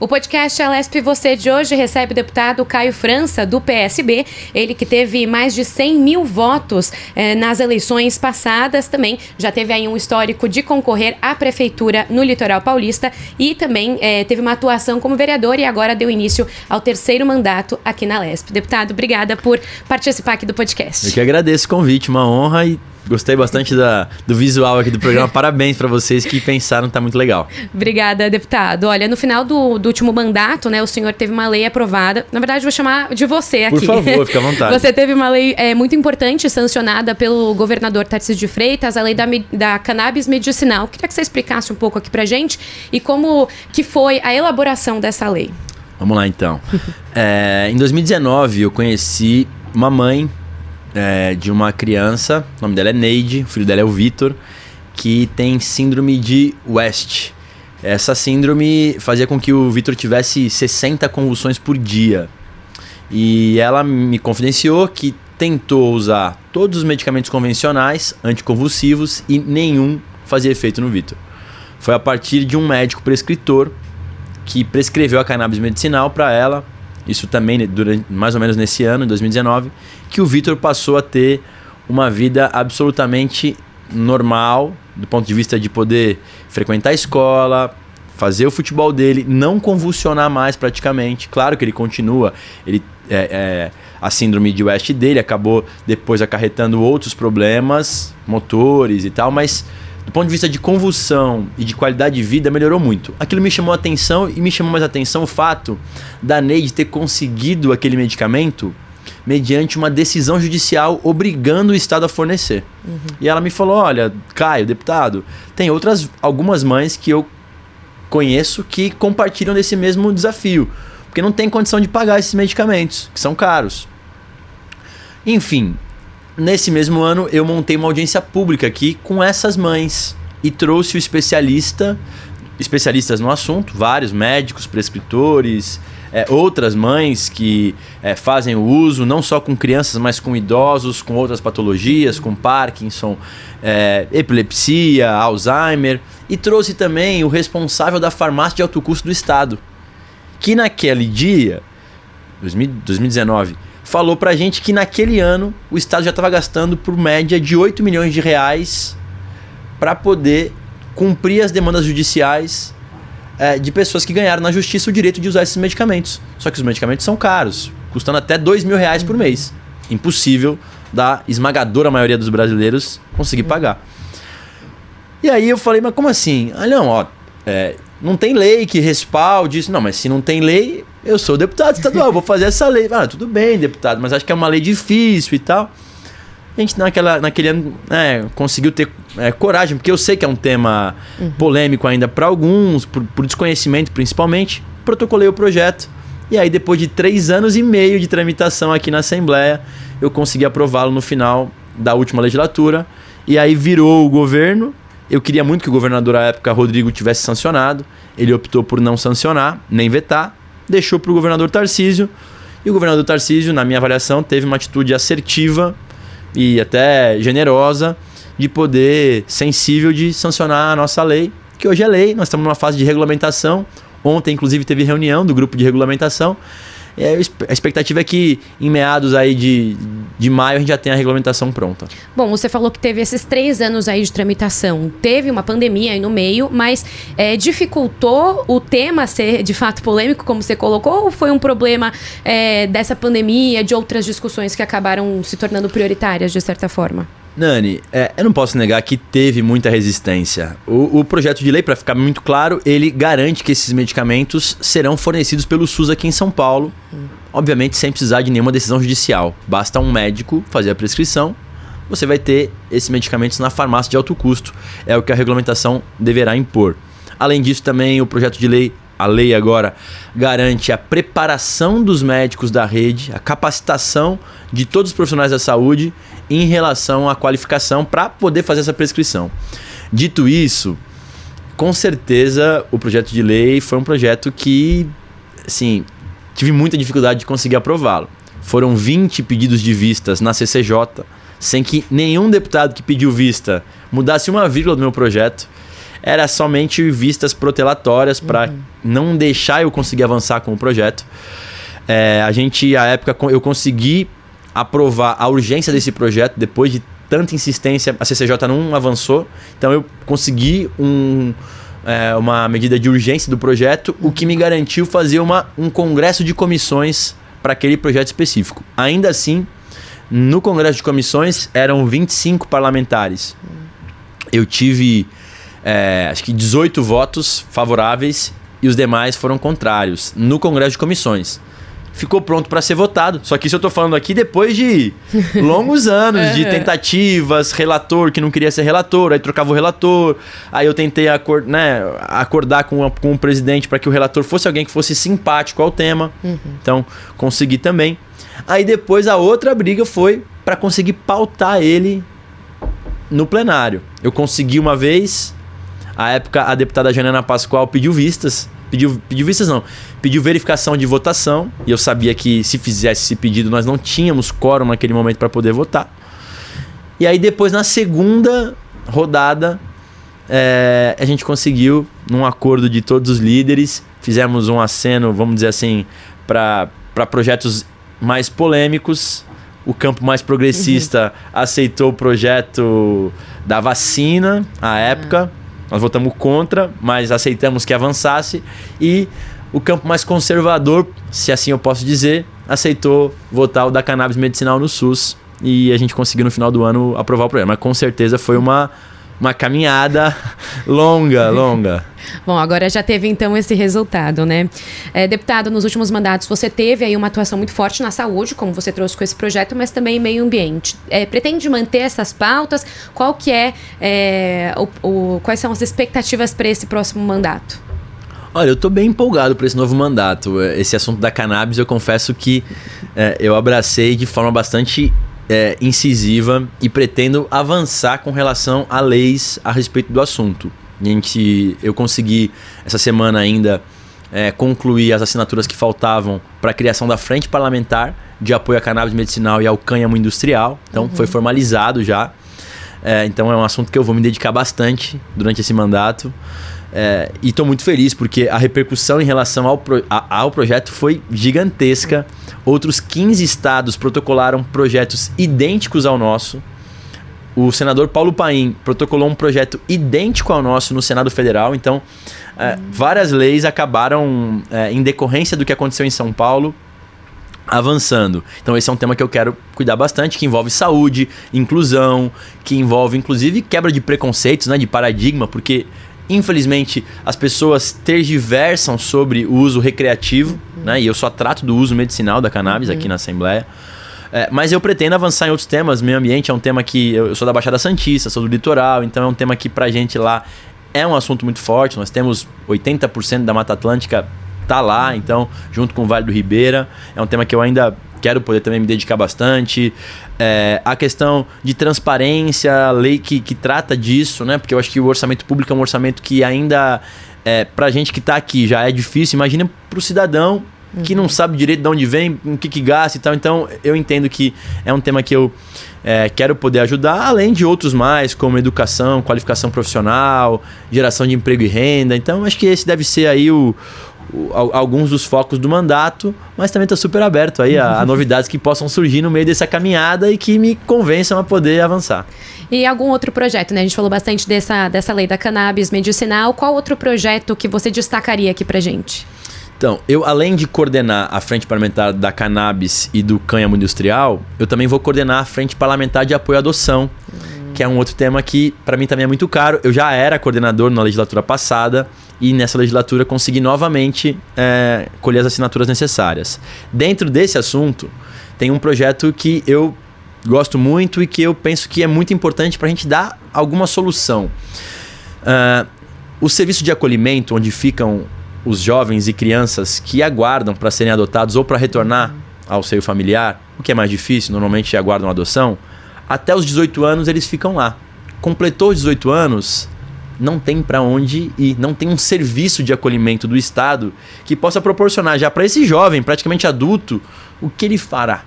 O podcast Alesp Você de hoje recebe o deputado Caio França, do PSB, ele que teve mais de 100 mil votos eh, nas eleições passadas, também já teve aí um histórico de concorrer à prefeitura no litoral paulista e também eh, teve uma atuação como vereador e agora deu início ao terceiro mandato aqui na Alesp. Deputado, obrigada por participar aqui do podcast. Eu que agradeço o convite, uma honra e Gostei bastante da, do visual aqui do programa. Parabéns para vocês que pensaram, tá muito legal. Obrigada, deputado. Olha, no final do, do, último mandato, né, o senhor teve uma lei aprovada. Na verdade, vou chamar de você aqui. Por favor, fica à vontade. Você teve uma lei é, muito importante sancionada pelo governador Tarcísio de Freitas, a lei da, da cannabis medicinal. Queria que você explicasse um pouco aqui pra gente e como que foi a elaboração dessa lei. Vamos lá, então. é, em 2019, eu conheci uma mãe é, de uma criança, o nome dela é Neide, o filho dela é o Vitor, que tem síndrome de West. Essa síndrome fazia com que o Vitor tivesse 60 convulsões por dia. E ela me confidenciou que tentou usar todos os medicamentos convencionais, anticonvulsivos, e nenhum fazia efeito no Vitor. Foi a partir de um médico prescritor que prescreveu a cannabis medicinal para ela isso também durante mais ou menos nesse ano, em 2019, que o Vitor passou a ter uma vida absolutamente normal, do ponto de vista de poder frequentar a escola, fazer o futebol dele, não convulsionar mais praticamente. Claro que ele continua, ele é, é, a síndrome de West dele acabou depois acarretando outros problemas, motores e tal, mas do ponto de vista de convulsão e de qualidade de vida, melhorou muito. Aquilo me chamou a atenção e me chamou mais a atenção o fato da Neide ter conseguido aquele medicamento mediante uma decisão judicial obrigando o Estado a fornecer. Uhum. E ela me falou: olha, Caio, deputado, tem outras algumas mães que eu conheço que compartilham desse mesmo desafio, porque não tem condição de pagar esses medicamentos, que são caros. Enfim, Nesse mesmo ano, eu montei uma audiência pública aqui com essas mães e trouxe o especialista, especialistas no assunto, vários médicos, prescritores, é, outras mães que é, fazem o uso não só com crianças, mas com idosos, com outras patologias, com Parkinson, é, epilepsia, Alzheimer, e trouxe também o responsável da farmácia de alto custo do estado, que naquele dia, 2019, falou pra gente que naquele ano o Estado já estava gastando por média de 8 milhões de reais para poder cumprir as demandas judiciais é, de pessoas que ganharam na justiça o direito de usar esses medicamentos. Só que os medicamentos são caros, custando até 2 mil reais por mês. Impossível da esmagadora maioria dos brasileiros conseguir pagar. E aí eu falei, mas como assim? Ah, não, ó, é, não tem lei que respalde isso. Não, mas se não tem lei, eu sou deputado estadual, vou fazer essa lei. Ah, tudo bem, deputado, mas acho que é uma lei difícil e tal. A gente naquela, naquele ano é, conseguiu ter é, coragem, porque eu sei que é um tema uhum. polêmico ainda para alguns, por, por, desconhecimento principalmente. Protocolei o projeto e aí, depois de três anos e meio de tramitação aqui na Assembleia, eu consegui aprová-lo no final da última legislatura. E aí virou o governo eu queria muito que o governador à época, Rodrigo, tivesse sancionado. Ele optou por não sancionar, nem vetar, deixou para o governador Tarcísio. E o governador Tarcísio, na minha avaliação, teve uma atitude assertiva e até generosa de poder, sensível, de sancionar a nossa lei, que hoje é lei. Nós estamos numa fase de regulamentação. Ontem, inclusive, teve reunião do grupo de regulamentação. É, a expectativa é que em meados aí de, de maio a gente já tenha a regulamentação pronta. Bom, você falou que teve esses três anos aí de tramitação. Teve uma pandemia aí no meio, mas é, dificultou o tema ser de fato polêmico, como você colocou, ou foi um problema é, dessa pandemia, de outras discussões que acabaram se tornando prioritárias de certa forma? Nani, é, eu não posso negar que teve muita resistência. O, o projeto de lei, para ficar muito claro, ele garante que esses medicamentos serão fornecidos pelo SUS aqui em São Paulo, hum. obviamente sem precisar de nenhuma decisão judicial. Basta um médico fazer a prescrição, você vai ter esses medicamentos na farmácia de alto custo. É o que a regulamentação deverá impor. Além disso, também o projeto de lei a lei agora garante a preparação dos médicos da rede, a capacitação de todos os profissionais da saúde em relação à qualificação para poder fazer essa prescrição. Dito isso, com certeza o projeto de lei foi um projeto que, assim, tive muita dificuldade de conseguir aprová-lo. Foram 20 pedidos de vistas na CCJ, sem que nenhum deputado que pediu vista mudasse uma vírgula do meu projeto. era somente vistas protelatórias para uhum. não deixar eu conseguir avançar com o projeto. É, a gente, à época, eu consegui aprovar a urgência desse projeto depois de tanta insistência. A CCJ não avançou, então eu consegui um, é, uma medida de urgência do projeto, o que me garantiu fazer uma, um congresso de comissões para aquele projeto específico. Ainda assim, no congresso de comissões eram 25 parlamentares. Eu tive é, acho que 18 votos favoráveis e os demais foram contrários no congresso de comissões ficou pronto para ser votado. Só que isso eu tô falando aqui depois de longos anos de tentativas, relator que não queria ser relator, aí trocava o relator, aí eu tentei né, acordar com, a, com o presidente para que o relator fosse alguém que fosse simpático ao tema. Uhum. Então, consegui também. Aí depois a outra briga foi para conseguir pautar ele no plenário. Eu consegui uma vez, a época a deputada Janana Pascoal pediu vistas Pediu, pediu vistas não, pediu verificação de votação. E eu sabia que se fizesse esse pedido, nós não tínhamos quórum naquele momento para poder votar. E aí depois, na segunda rodada, é, a gente conseguiu, num acordo de todos os líderes, fizemos um aceno, vamos dizer assim, para projetos mais polêmicos. O campo mais progressista uhum. aceitou o projeto da vacina à época. Nós votamos contra, mas aceitamos que avançasse. E o campo mais conservador, se assim eu posso dizer, aceitou votar o da cannabis medicinal no SUS. E a gente conseguiu no final do ano aprovar o programa. Com certeza foi uma uma caminhada longa, longa. Bom, agora já teve então esse resultado, né? É, deputado, nos últimos mandatos você teve aí uma atuação muito forte na saúde, como você trouxe com esse projeto, mas também meio ambiente. É, pretende manter essas pautas? Qual que é, é o, o, quais são as expectativas para esse próximo mandato? Olha, eu estou bem empolgado para esse novo mandato. Esse assunto da cannabis, eu confesso que é, eu abracei de forma bastante é, incisiva e pretendo avançar com relação a leis a respeito do assunto. A gente, eu consegui essa semana ainda é, concluir as assinaturas que faltavam para a criação da frente parlamentar de apoio à cannabis medicinal e ao cânhamo industrial. Então uhum. foi formalizado já. É, então é um assunto que eu vou me dedicar bastante durante esse mandato. É, e estou muito feliz porque a repercussão em relação ao, pro, a, ao projeto foi gigantesca. Outros 15 estados protocolaram projetos idênticos ao nosso. O senador Paulo Paim protocolou um projeto idêntico ao nosso no Senado Federal. Então, é, várias leis acabaram, é, em decorrência do que aconteceu em São Paulo, avançando. Então esse é um tema que eu quero cuidar bastante, que envolve saúde, inclusão, que envolve inclusive quebra de preconceitos, né, de paradigma, porque Infelizmente, as pessoas tergiversam sobre o uso recreativo, uhum. né? E eu só trato do uso medicinal da cannabis uhum. aqui na Assembleia. É, mas eu pretendo avançar em outros temas. Meio ambiente é um tema que eu, eu sou da Baixada Santista, sou do litoral, então é um tema que pra gente lá é um assunto muito forte. Nós temos 80% da Mata Atlântica tá lá, então, junto com o Vale do Ribeira. É um tema que eu ainda quero poder também me dedicar bastante. É, a questão de transparência, a lei que, que trata disso, né? Porque eu acho que o orçamento público é um orçamento que ainda, é, pra gente que está aqui, já é difícil. Imagina pro cidadão que não sabe direito de onde vem, o que, que gasta e tal. Então, eu entendo que é um tema que eu é, quero poder ajudar, além de outros mais, como educação, qualificação profissional, geração de emprego e renda. Então, acho que esse deve ser aí o, alguns dos focos do mandato, mas também estou super aberto aí a, a, novidades que possam surgir no meio dessa caminhada e que me convençam a poder avançar. E algum outro projeto, né? A gente falou bastante dessa, dessa lei da cannabis medicinal. Qual outro projeto que você destacaria aqui pra gente? Então, eu além de coordenar a frente parlamentar da cannabis e do cânhamo industrial, eu também vou coordenar a frente parlamentar de apoio à adoção. Hum que é um outro tema que para mim também é muito caro. Eu já era coordenador na legislatura passada e nessa legislatura consegui novamente é, colher as assinaturas necessárias. Dentro desse assunto, tem um projeto que eu gosto muito e que eu penso que é muito importante para a gente dar alguma solução. Uh, o serviço de acolhimento, onde ficam os jovens e crianças que aguardam para serem adotados ou para retornar ao seio familiar, o que é mais difícil, normalmente aguardam adoção até os 18 anos eles ficam lá. Completou os 18 anos, não tem para onde ir, não tem um serviço de acolhimento do Estado que possa proporcionar já para esse jovem, praticamente adulto, o que ele fará.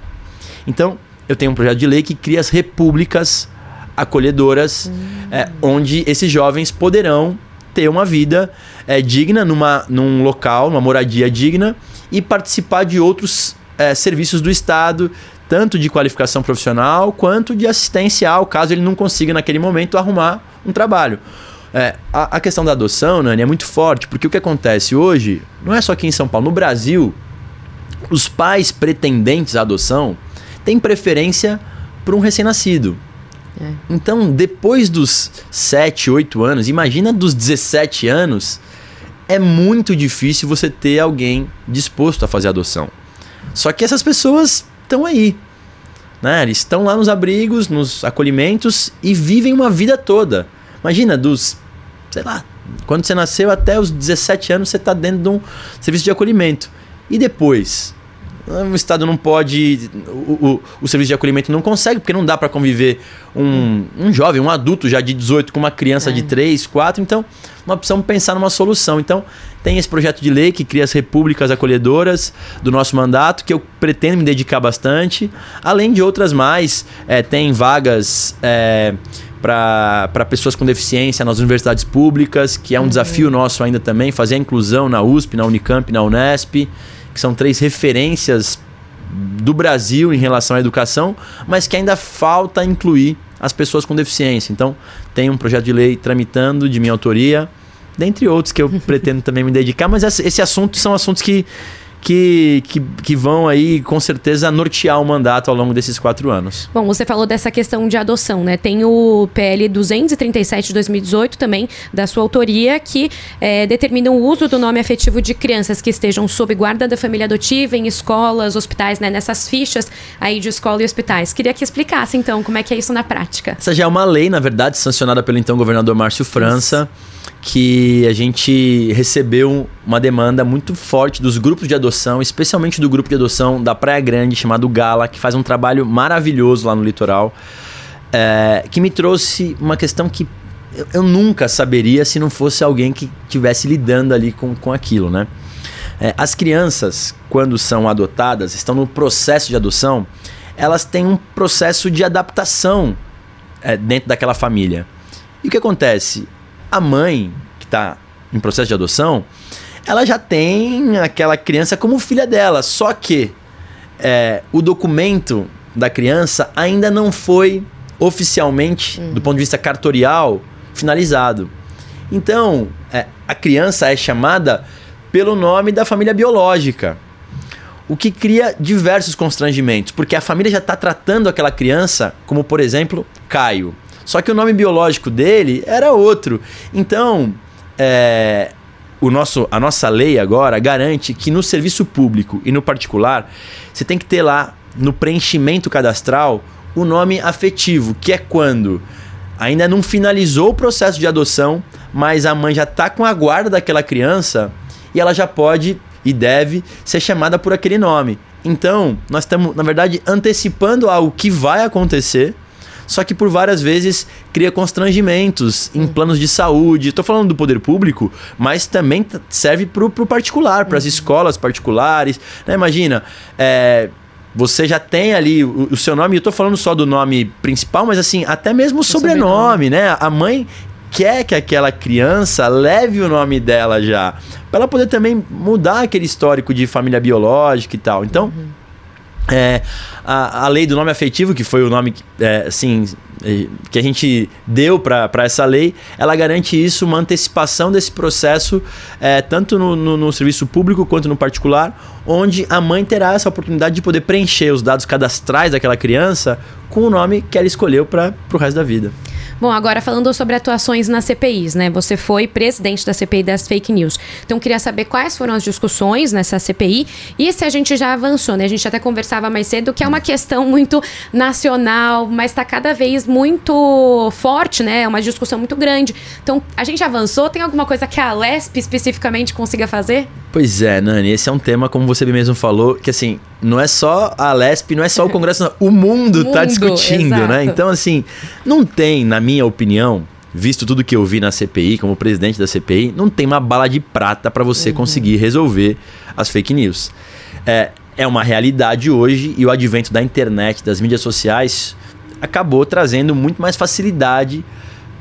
Então, eu tenho um projeto de lei que cria as repúblicas acolhedoras, hum. é, onde esses jovens poderão ter uma vida é, digna numa, num local, uma moradia digna e participar de outros é, serviços do Estado, tanto de qualificação profissional quanto de assistencial, caso ele não consiga naquele momento arrumar um trabalho. É, a, a, questão da adoção, Nani, é muito forte, porque o que acontece hoje, não é só aqui em São Paulo, no Brasil, os pais pretendentes à adoção têm preferência para um recém-nascido. É. Então, depois dos 7, 8 anos, imagina dos 17 anos, é muito difícil você ter alguém disposto a fazer adoção. Só que essas pessoas estão aí. Né? Eles estão lá nos abrigos, nos acolhimentos e vivem uma vida toda. Imagina, dos, sei lá, quando você nasceu até os 17 anos, você está dentro de um serviço de acolhimento. E depois? O Estado não pode, o, o, o, serviço de acolhimento não consegue, porque não dá para conviver um, um jovem, um adulto já de 18 com uma criança é. de 3, 4. Então, nós precisamos pensar numa solução. Então, tem esse projeto de lei que cria as repúblicas acolhedoras do nosso mandato, que eu pretendo me dedicar bastante, além de outras mais. É, tem vagas. É, para pessoas com deficiência nas universidades públicas, que é um uhum. desafio nosso ainda também, fazer a inclusão na USP, na Unicamp, na Unesp que são três referências do Brasil em relação à educação, mas que ainda falta incluir as pessoas com deficiência. Então, tem um projeto de lei tramitando de minha autoria, dentre outros que eu pretendo também me dedicar, mas esse assunto são assuntos que que, que, que vão aí com certeza nortear o mandato ao longo desses quatro anos. Bom, você falou dessa questão de adoção, né? Tem o PL 237 de 2018 também, da sua autoria, que é, determina o uso do nome afetivo de crianças que estejam sob guarda da família adotiva em escolas, hospitais, né? Nessas fichas aí de escola e hospitais. Queria que explicasse, então, como é que é isso na prática. Essa já é uma lei, na verdade, sancionada pelo então governador Márcio França. Isso que a gente recebeu uma demanda muito forte dos grupos de adoção, especialmente do grupo de adoção da Praia Grande, chamado Gala, que faz um trabalho maravilhoso lá no litoral, é, que me trouxe uma questão que eu, eu, nunca saberia se não fosse alguém que estivesse lidando ali com, com aquilo, né? É, as crianças, quando são adotadas, estão no processo de adoção, elas têm um processo de adaptação é, dentro daquela família. E o que acontece? A mãe, que está em processo de adoção, ela já tem aquela criança como filha dela. Só que é, o documento da criança ainda não foi oficialmente, uhum. do ponto de vista cartorial, finalizado. Então, é, a criança é chamada pelo nome da família biológica. O que cria diversos constrangimentos, porque a família já está tratando aquela criança como, por exemplo, Caio. Só que o nome biológico dele era outro. Então, é, o nosso, a nossa lei agora garante que no serviço público e no particular, você tem que ter lá no preenchimento cadastral o nome afetivo, que é quando ainda não finalizou o processo de adoção, mas a mãe já está com a guarda daquela criança e ela já pode e deve ser chamada por aquele nome. Então, nós estamos, na verdade, antecipando algo que vai acontecer só que por várias vezes cria constrangimentos em planos de saúde. Estou falando do poder público, mas também serve para o particular, para as uhum. escolas particulares. Né? Imagina, é, você já tem ali o, o seu nome, eu estou falando só do nome principal, mas assim, até mesmo o sobrenome, sobrenome, né? A mãe quer que aquela criança leve o nome dela já, para ela poder também mudar aquele histórico de família biológica e tal. Então, uhum. É, a, a lei do nome afetivo, que foi o nome é, assim, é, que a gente deu para essa lei, ela garante isso, uma antecipação desse processo, é, tanto no, no, no, serviço público quanto no particular, onde a mãe terá essa oportunidade de poder preencher os dados cadastrais daquela criança com o nome que ela escolheu para o resto da vida. Bom, agora falando sobre atuações nas CPIs, né? Você foi presidente da CPI das fake news. Então, queria saber quais foram as discussões nessa CPI e se a gente já avançou, né? A gente até conversava mais cedo que é uma questão muito nacional, mas está cada vez muito forte, né? É uma discussão muito grande. Então, a gente avançou? Tem alguma coisa que a Lesp especificamente consiga fazer? Pois é, Nani, esse é um tema, como você mesmo falou, que assim, não é só a Lesp, não é só o Congresso, o mundo está discutindo, né? exato. né? Então, assim, não tem, na minha opinião, visto tudo que eu vi na CPI, como presidente da CPI, não tem uma bala de prata para você uhum. conseguir resolver as fake news. É, é uma realidade hoje e o advento da internet, das mídias sociais, acabou trazendo muito mais facilidade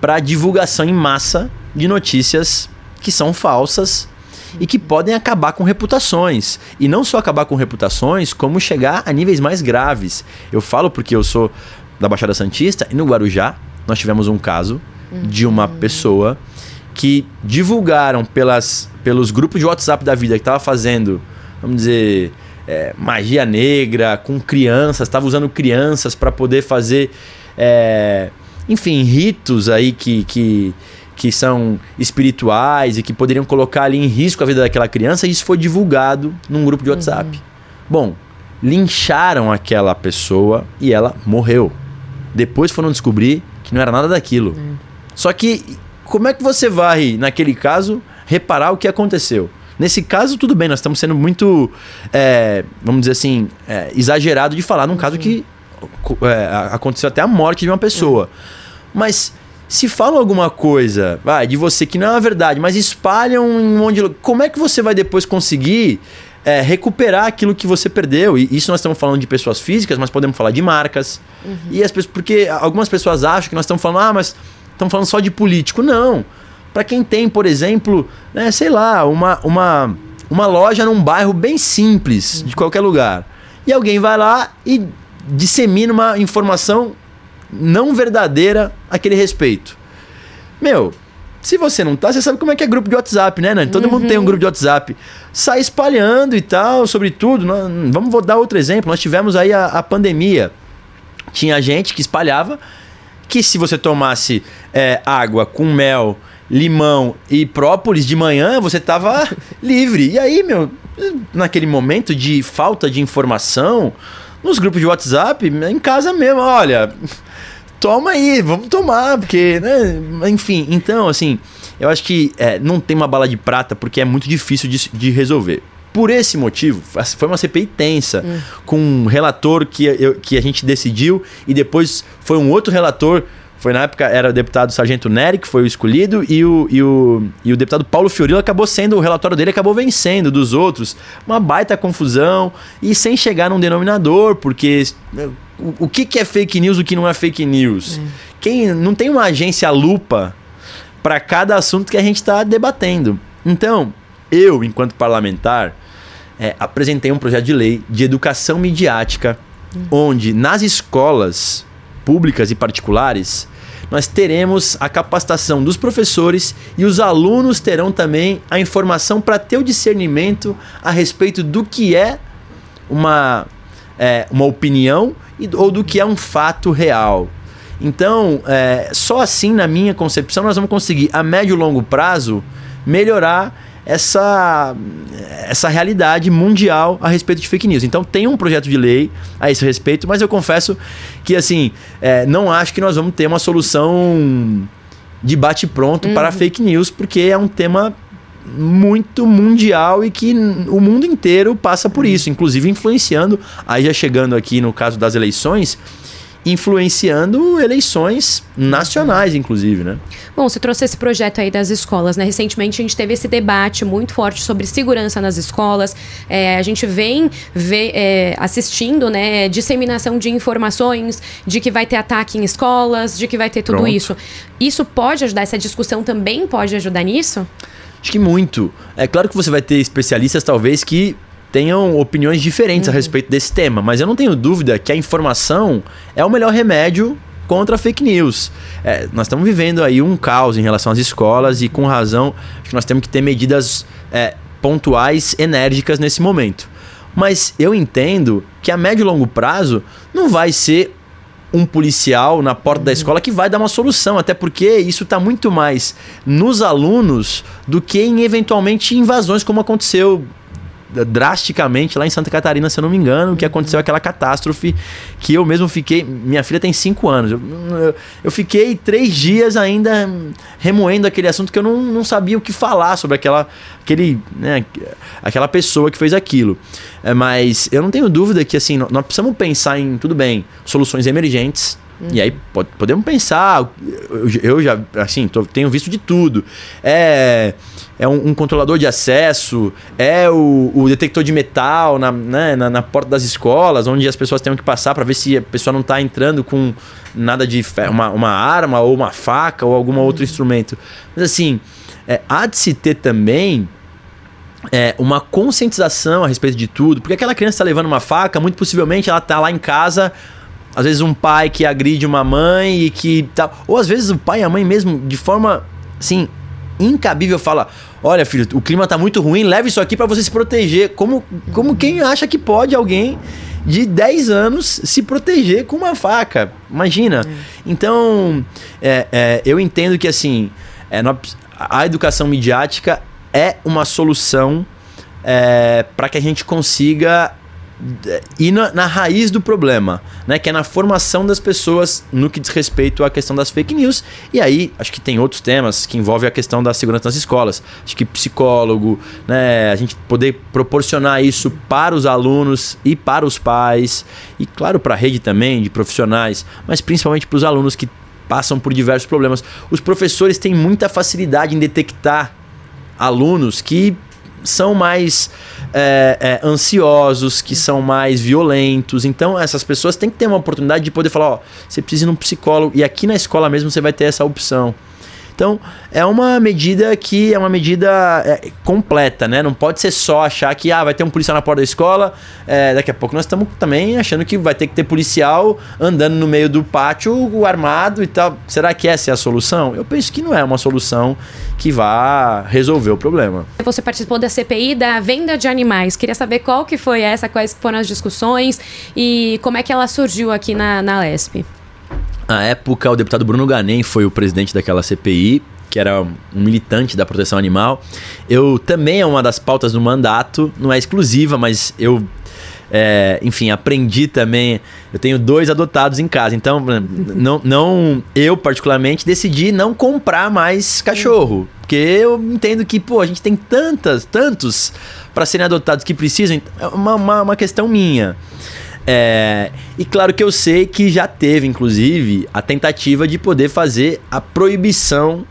para divulgação em massa de notícias que são falsas e que podem acabar com reputações. E não só acabar com reputações, como chegar a níveis mais graves. Eu falo porque eu sou da Baixada Santista e no Guarujá nós tivemos um caso uhum. de uma pessoa que divulgaram pelas, pelos grupos de WhatsApp da vida que estava fazendo, vamos dizer, é, magia negra com crianças, estava usando crianças para poder fazer, é, enfim, ritos aí que, que, que são espirituais e que poderiam colocar ali em risco a vida daquela criança, e isso foi divulgado num grupo de WhatsApp. Uhum. Bom, lincharam aquela pessoa e ela morreu. Depois foram descobrir que não era nada daquilo. Uhum. Só que como é que você vai, naquele caso, reparar o que aconteceu? Nesse caso, tudo bem, nós estamos sendo muito, é, vamos dizer assim, é, exagerado de falar num caso que é, aconteceu até a morte de uma pessoa. Mas se falam alguma coisa vai, de você que não é uma verdade, mas espalham um monte de. Como é que você vai depois conseguir é, recuperar aquilo que você perdeu? E isso nós estamos falando de pessoas físicas, mas podemos falar de marcas. Uhum. E as pessoas, porque algumas pessoas acham que nós estamos falando, ah, mas estamos falando só de político. Não. Para quem tem, por exemplo, né, sei lá, uma, uma, uma loja num bairro bem simples, de qualquer lugar. E alguém vai lá e dissemina uma informação não verdadeira a aquele respeito. Meu, se você não tá, você sabe como é que é grupo de WhatsApp, né, Nani? Todo uhum. mundo tem um uhum. grupo de WhatsApp. Sai espalhando e tal, sobre tudo. Vamos vou dar outro exemplo. Nós tivemos aí a, a pandemia. Tinha gente que espalhava que se você tomasse é, água com mel, limão e própolis de manhã, você tava livre. E aí, meu, naquele momento de falta de informação, nos grupos de WhatsApp, em casa mesmo, olha, toma aí, vamos tomar, porque, né? Enfim, então, assim, eu acho que é, não tem uma bala de prata porque é muito difícil de, de resolver. Por esse motivo, foi uma CPI tensa, hum. com um relator que, eu, que a gente decidiu e depois foi um outro relator. Foi na época, era o deputado Sargento Nery, que foi o escolhido, e o, e o, e o deputado Paulo Fiorilo acabou sendo, o relatório dele acabou vencendo dos outros. Uma baita confusão, e sem chegar num denominador, porque o, o que, que é fake news, o que não é fake news? Hum. Quem Não tem uma agência lupa para cada assunto que a gente está debatendo. Então, eu, enquanto parlamentar, é, apresentei um projeto de lei de educação midiática, uhum. onde nas escolas públicas e particulares nós teremos a capacitação dos professores e os alunos terão também a informação para ter o discernimento a respeito do que é uma, é, uma opinião ou do que é um fato real. Então, é, só assim, na minha concepção, nós vamos conseguir, a médio e longo prazo, melhorar essa, essa realidade mundial a respeito de fake news. Então tem um projeto de lei a esse respeito, mas eu confesso que assim é, não acho que nós vamos ter uma solução de bate pronto uhum. para fake news, porque é um tema muito mundial e que o mundo inteiro passa por isso, inclusive influenciando, aí já chegando aqui no caso das eleições, influenciando eleições nacionais, inclusive, né? Bom, você trouxe esse projeto aí das escolas, né? Recentemente a gente teve esse debate muito forte sobre segurança nas escolas. É, a gente vem ver, é, assistindo, né, disseminação de informações de que vai ter ataque em escolas, de que vai ter tudo Pronto. isso. Isso pode ajudar? Essa discussão também pode ajudar nisso? Acho que muito. É claro que você vai ter especialistas, talvez, que tenham opiniões diferentes uhum. a respeito desse tema, mas eu não tenho dúvida que a informação é o melhor remédio contra fake news. É, nós estamos vivendo aí um caos em relação às escolas e com razão acho que nós temos que ter medidas é, pontuais, enérgicas nesse momento. Mas eu entendo que a médio e longo prazo não vai ser um policial na porta uhum. da escola que vai dar uma solução, até porque isso está muito mais nos alunos do que em eventualmente invasões como aconteceu drasticamente lá em Santa Catarina, se eu não me engano, que aconteceu aquela catástrofe que eu mesmo fiquei. Minha filha tem cinco anos. Eu, eu, eu, fiquei três dias ainda remoendo aquele assunto que eu não, não sabia o que falar sobre aquela, aquele, né, aquela pessoa que fez aquilo. É, mas eu não tenho dúvida que assim, nós precisamos pensar em, tudo bem, soluções emergentes. E aí pode, podemos pensar, eu, eu já, assim, tô, tenho visto de tudo. É, é um, um controlador de acesso, é o, o detector de metal na, né, na, na, porta das escolas, onde as pessoas têm que passar para ver se a pessoa não está entrando com nada de uma, uma arma ou uma faca ou algum outro instrumento. Mas assim, é, há de se ter também é, uma conscientização a respeito de tudo, porque aquela criança está levando uma faca, muito possivelmente ela está lá em casa às vezes um pai que agride uma mãe e que tá, ou às vezes o pai e a mãe mesmo de forma assim incabível fala: "Olha, filho, o clima tá muito ruim, leve isso aqui para você se proteger". Como como quem acha que pode alguém de 10 anos se proteger com uma faca. Imagina. É. Então, é, é, eu entendo que assim, é, a educação midiática é uma solução é, para que a gente consiga ir na, na, raiz do problema, né? Que é na formação das pessoas no que diz respeito à questão das fake news. E aí, acho que tem outros temas que envolvem a questão da segurança nas escolas. Acho que psicólogo, né? A gente poder proporcionar isso para os alunos e para os pais. E claro, para a rede também, de profissionais, mas principalmente para os alunos que passam por diversos problemas. Os professores têm muita facilidade em detectar alunos que são mais é, é, ansiosos, que são mais violentos. Então, essas pessoas têm que ter uma oportunidade de poder falar: ó, você precisa ir num psicólogo. E aqui na escola mesmo você vai ter essa opção. Então, é uma medida que é uma medida é, completa, né? Não pode ser só achar que ah, vai ter um policial na porta da escola. É, daqui a pouco nós estamos também achando que vai ter que ter policial andando no meio do pátio armado e tal. Será que essa é a solução? Eu penso que não é uma solução que vá resolver o problema. Você participou da CPI da venda de animais. Queria saber qual que foi essa, quais foram as discussões e como é que ela surgiu aqui na, na LESP. Na época, o deputado Bruno Ganem foi o presidente daquela CPI, que era um militante da proteção animal. Eu também é uma das pautas do mandato, não é exclusiva, mas eu é, enfim, aprendi também. Eu tenho dois adotados em casa, então não, não eu particularmente decidi não comprar mais cachorro, porque eu entendo que pô a gente tem tantas, tantos para serem adotados que precisam. É uma, uma, uma questão minha. É, e claro que eu sei que já teve, inclusive, a tentativa de poder fazer a proibição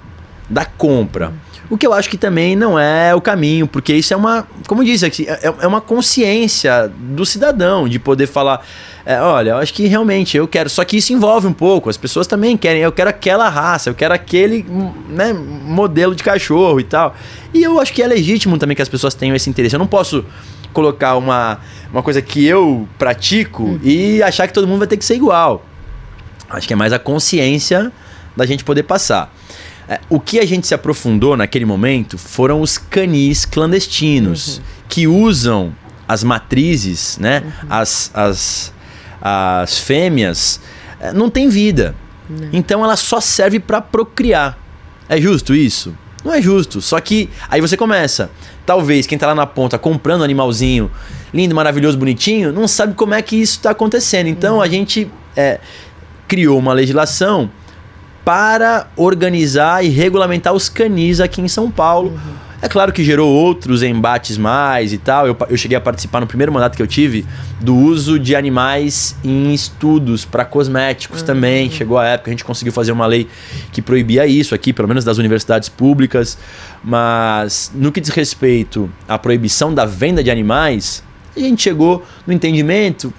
da compra. O que eu acho que também não é o caminho, porque isso é uma, como eu disse aqui, é, é uma consciência do cidadão de poder falar: é, olha, eu acho que realmente eu quero. Só que isso envolve um pouco, as pessoas também querem, eu quero aquela raça, eu quero aquele né, modelo de cachorro e tal. E eu acho que é legítimo também que as pessoas tenham esse interesse. Eu não posso colocar uma, uma coisa que eu pratico hum. e achar que todo mundo vai ter que ser igual. Acho que é mais a consciência da gente poder passar. É, o que a gente se aprofundou naquele momento foram os canis clandestinos, uhum. que usam as matrizes, né? Uhum. As, as, as fêmeas, é, não tem vida. Não. Então ela só serve para procriar. É justo isso? Não é justo. Só que aí você começa. Talvez quem tá lá na ponta comprando um animalzinho lindo, maravilhoso, bonitinho, não sabe como é que isso está acontecendo. Então uhum. a gente é, criou uma legislação para organizar e regulamentar os canis aqui em São Paulo. Uhum é claro que gerou outros embates mais e tal. Eu, eu cheguei a participar no primeiro mandato que eu tive do uso de animais em estudos para cosméticos uhum. também. Chegou a época, a gente conseguiu fazer uma lei que proibia isso aqui, pelo menos das universidades públicas. Mas no que diz respeito à proibição da venda de animais, a gente chegou no entendimento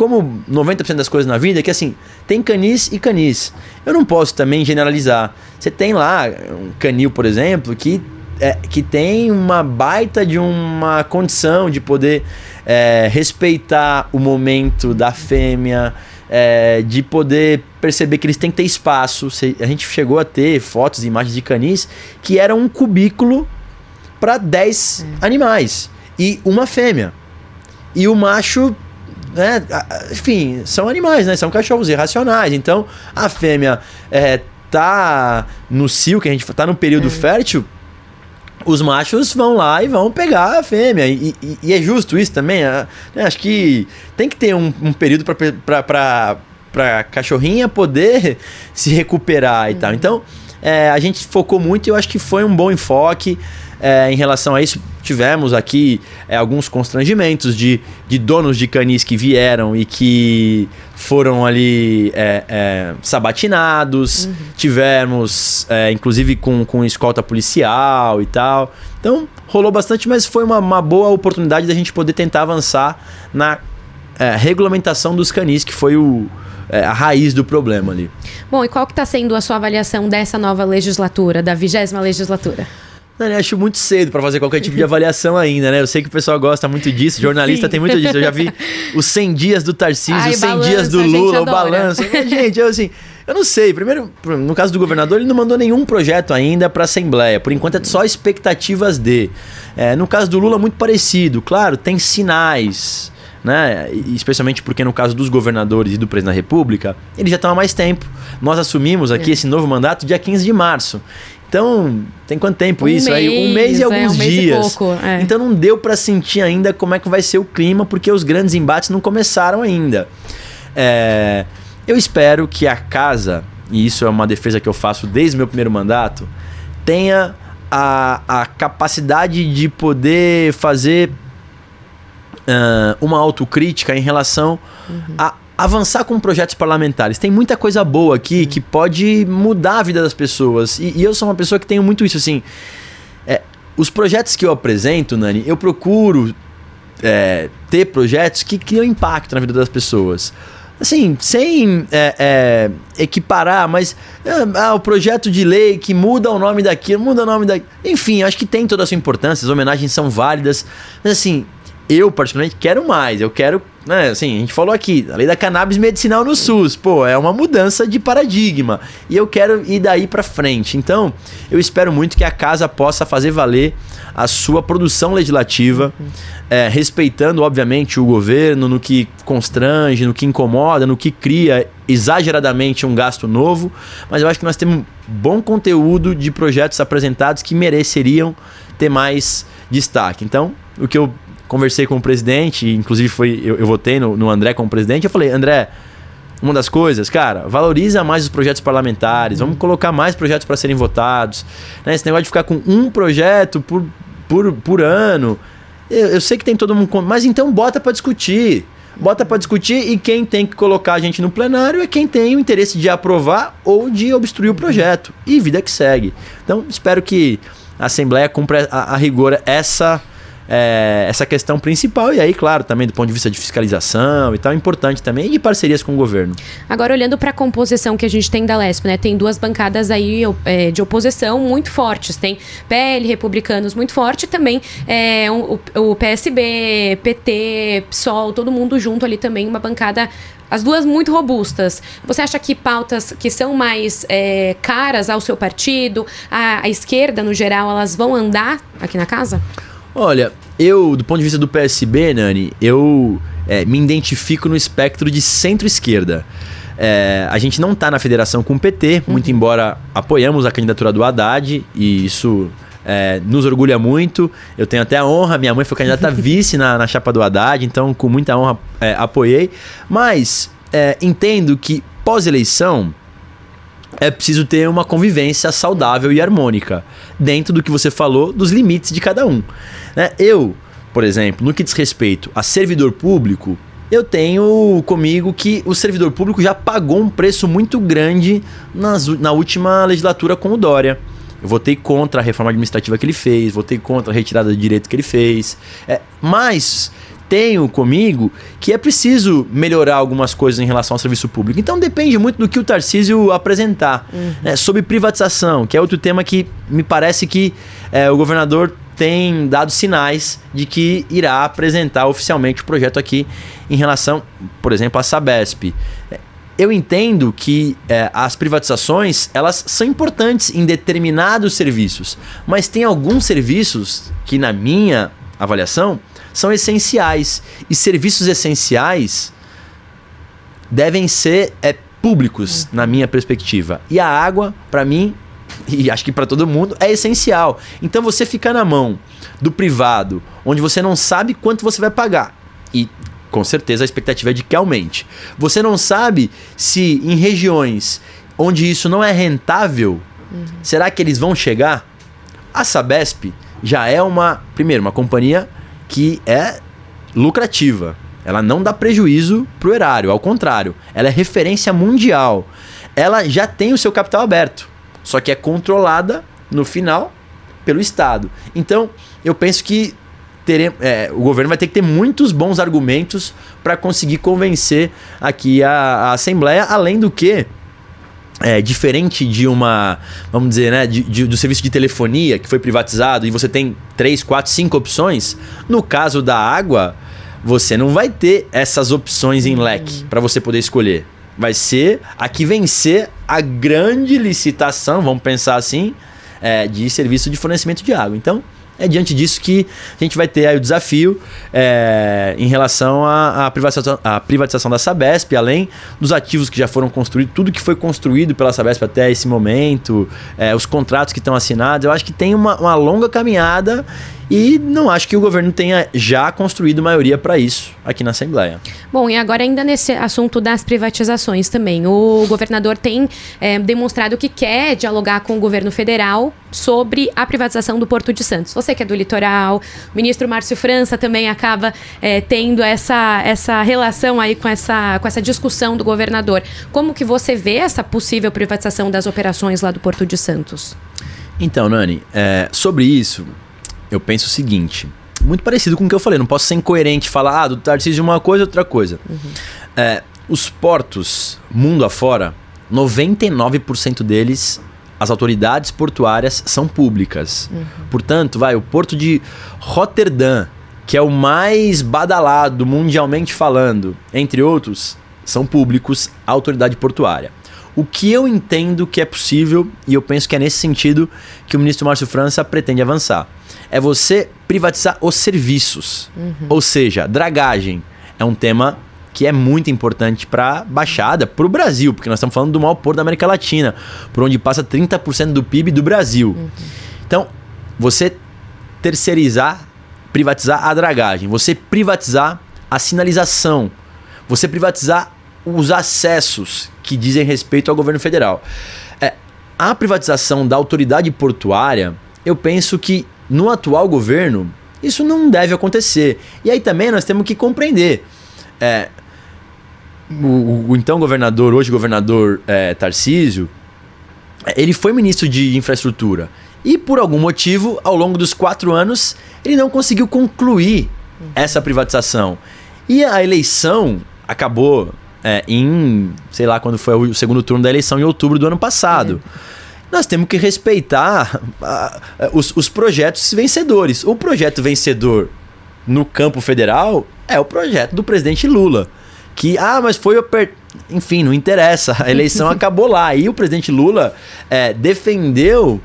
como 90% das coisas na vida, que assim, tem canis e canis. Eu não posso também generalizar. Você tem lá um canil, por exemplo, que é, que tem uma baita de uma condição de poder é, respeitar o momento da fêmea, é, de poder perceber que eles têm que ter espaço. A gente chegou a ter fotos e imagens de canis que era um cubículo para 10 é. animais e uma fêmea. E o macho né, enfim, são animais, né? São cachorros irracionais. Então, a fêmea é, tá no cio, que a gente tá no período é. fértil, os machos vão lá e vão pegar a fêmea. E, e, e é justo isso também. Né? Acho que tem que ter um, um período para para cachorrinha poder se recuperar e uhum. tal. Então, é, a gente focou muito e eu acho que foi um bom enfoque. É, em relação a isso. Tivemos aqui é, alguns constrangimentos de, de donos de canis que vieram e que foram ali é, é, sabatinados. Uhum. Tivemos, é, inclusive, com, com escolta policial e tal. Então, rolou bastante, mas foi uma, uma boa oportunidade da gente poder tentar avançar na é, regulamentação dos canis, que foi o, a raiz do problema ali. Bom, e qual que está sendo a sua avaliação dessa nova legislatura, da vigésima legislatura? Eu acho muito cedo para fazer qualquer tipo de avaliação ainda, né? Eu sei que o pessoal gosta muito disso, jornalista Sim. tem muito disso. Eu já vi os 100 dias do Tarcísio, Ai, os 100 balanço, dias do Lula, o balanço. gente, eu assim, eu não sei. Primeiro, no caso do governador, ele não mandou nenhum projeto ainda para a Assembleia. Por enquanto é só expectativas de. É, no caso do Lula, muito parecido. Claro, tem sinais né? Especialmente porque no caso dos governadores e do presidente da República, ele já estão há mais tempo. Nós assumimos aqui é. esse novo mandato dia 15 de março. Então, tem quanto tempo um isso? Mês, Aí, um mês e alguns é, um dias. E pouco, é. Então não deu para sentir ainda como é que vai ser o clima, porque os grandes embates não começaram ainda. É, eu espero que a casa, e isso é uma defesa que eu faço desde o meu primeiro mandato, tenha a, a capacidade de poder fazer uh, uma autocrítica em relação uhum. a avançar com projetos parlamentares. Tem muita coisa boa aqui que pode mudar a vida das pessoas. E, e, eu sou uma pessoa que tenho muito isso, assim. É, os projetos que eu apresento, Nani, eu procuro é, ter projetos que criam impacto na vida das pessoas. Assim, sem é, é, equiparar, mas ah, o projeto de lei que muda o nome daquilo, muda o nome da. Enfim, acho que tem toda a sua importância, as homenagens são válidas. Mas assim, eu particularmente quero mais. Eu quero, né, assim, a gente falou aqui, a lei da cannabis medicinal no SUS, pô, é uma mudança de paradigma. E eu quero ir daí para frente. Então, eu espero muito que a casa possa fazer valer a sua produção legislativa, uhum. é, respeitando, obviamente, o governo no que constrange, no que incomoda, no que cria exageradamente um gasto novo. Mas eu acho que nós temos bom conteúdo de projetos apresentados que mereceriam ter mais destaque. Então, o que eu conversei com o presidente, inclusive foi eu, eu votei no, no André como presidente, eu falei, André, uma das coisas, cara, valoriza mais os projetos parlamentares, vamos colocar mais projetos para serem votados. Né? Esse negócio de ficar com um projeto por, por, por ano. Eu, eu sei que tem todo mundo. Mas então bota para discutir. Bota para discutir e quem tem que colocar a gente no plenário é quem tem o interesse de aprovar ou de obstruir o projeto. E vida que segue. Então, espero que a Assembleia cumpra a, a rigor essa é, essa questão principal. E aí, claro, também do ponto de vista de fiscalização e tal, é importante também, e parcerias com o governo. Agora, olhando para a composição que a gente tem da LESP, né? Tem duas bancadas aí é, de oposição muito fortes. Tem PL, republicanos muito forte, e também é, o, o PSB, PT, PSOL, todo mundo junto ali também, uma bancada as duas muito robustas. Você acha que pautas que são mais é, caras ao seu partido, a, a, esquerda no geral, elas vão andar aqui na casa? Olha, eu, do ponto de vista do PSB, Nani, eu é, me identifico no espectro de centro-esquerda. É, a gente não está na federação com o PT, uhum. muito embora apoiamos a candidatura do Haddad, e isso é, nos orgulha muito. Eu tenho até a honra, minha mãe foi candidata a vice na, na chapa do Haddad, então com muita honra é, apoiei. Mas é, entendo que pós-eleição é preciso ter uma convivência saudável e harmônica, dentro do que você falou, dos limites de cada um. Né? Eu, por exemplo, no que diz respeito a servidor público, eu tenho comigo que o servidor público já pagou um preço muito grande nas, na última legislatura com o Dória. Eu votei contra a reforma administrativa que ele fez, votei contra a retirada de direitos que ele fez. É, mas tenho comigo que é preciso melhorar algumas coisas em relação ao serviço público. Então depende muito do que o Tarcísio apresentar. Uhum. Né? Sobre privatização, que é outro tema que me parece que é, o governador tem dado sinais de que irá apresentar oficialmente o projeto aqui em relação, por exemplo, à Sabesp. Eu entendo que é, as privatizações elas são importantes em determinados serviços, mas tem alguns serviços que, na minha avaliação, são essenciais. E serviços essenciais devem ser é, públicos, na minha perspectiva. E a água, para mim, e acho que para todo mundo, é essencial. Então você ficar na mão do privado, onde você não sabe quanto você vai pagar. E com certeza a expectativa é de que aumente. Você não sabe se em regiões onde isso não é rentável, uhum. será que eles vão chegar? A Sabesp já é uma, primeiro, uma companhia que é lucrativa. Ela não dá prejuízo pro erário, ao contrário, ela é referência mundial. Ela já tem o seu capital aberto, só que é controlada no final pelo Estado. Então, eu penso que teremos, é, o governo vai ter que ter muitos bons argumentos para conseguir convencer aqui a, a Assembleia, além do que é, diferente de uma, vamos dizer, né, de, de, do serviço de telefonia que foi privatizado e você tem três, quatro, cinco opções, no caso da água, você não vai ter essas opções em leque para você poder escolher. Vai ser a que vencer a grande licitação, vamos pensar assim, é, de serviço de fornecimento de água. Então, é diante disso que a gente vai ter aí o desafio é, em relação à, privatização, privatização da Sabesp, além dos ativos que já foram construídos, tudo que foi construído pela Sabesp até esse momento, é, os contratos que estão assinados. Eu acho que tem uma, uma longa caminhada e não acho que o governo tenha já construído maioria para isso aqui na Assembleia. Bom, e agora ainda nesse assunto das privatizações também. O governador tem é, demonstrado que quer dialogar com o governo federal sobre a privatização do Porto de Santos. Você que é do litoral, o ministro Márcio França também acaba é, tendo essa, essa relação aí com essa, com essa discussão do governador. Como que você vê essa possível privatização das operações lá do Porto de Santos? Então, Nani, é, sobre isso, eu penso o seguinte. Muito parecido com o que eu falei, não posso ser incoerente e falar, ah, do Tarcísio uma coisa, outra coisa. Uhum. É, os portos, mundo afora, 99% deles, as autoridades portuárias são públicas. Uhum. Portanto, vai, o porto de Rotterdam, que é o mais badalado mundialmente falando, entre outros, são públicos, a autoridade portuária. O que eu entendo que é possível, e eu penso que é nesse sentido que o ministro Márcio França pretende avançar é você privatizar os serviços. Uhum. Ou seja, dragagem é um tema que é muito importante para Baixada, para o Brasil, porque nós estamos falando do maior porto da América Latina, por onde passa 30% do PIB do Brasil. Uhum. Então, você terceirizar, privatizar a dragagem, você privatizar a sinalização, você privatizar os acessos que dizem respeito ao governo federal. É, a privatização da autoridade portuária, eu penso que no atual governo, isso não deve acontecer. E aí também nós temos que compreender. É, o, o, então governador, hoje governador é, Tarcísio, ele foi ministro de infraestrutura. E por algum motivo, ao longo dos quatro anos, ele não conseguiu concluir essa privatização. E a eleição acabou é, em, sei lá, quando foi o segundo turno da eleição, em outubro do ano passado. É nós temos que respeitar os, os projetos vencedores. O projeto vencedor no campo federal é o projeto do presidente Lula. Que, ah, mas foi. Enfim, não interessa. A eleição acabou lá. E o presidente Lula é, defendeu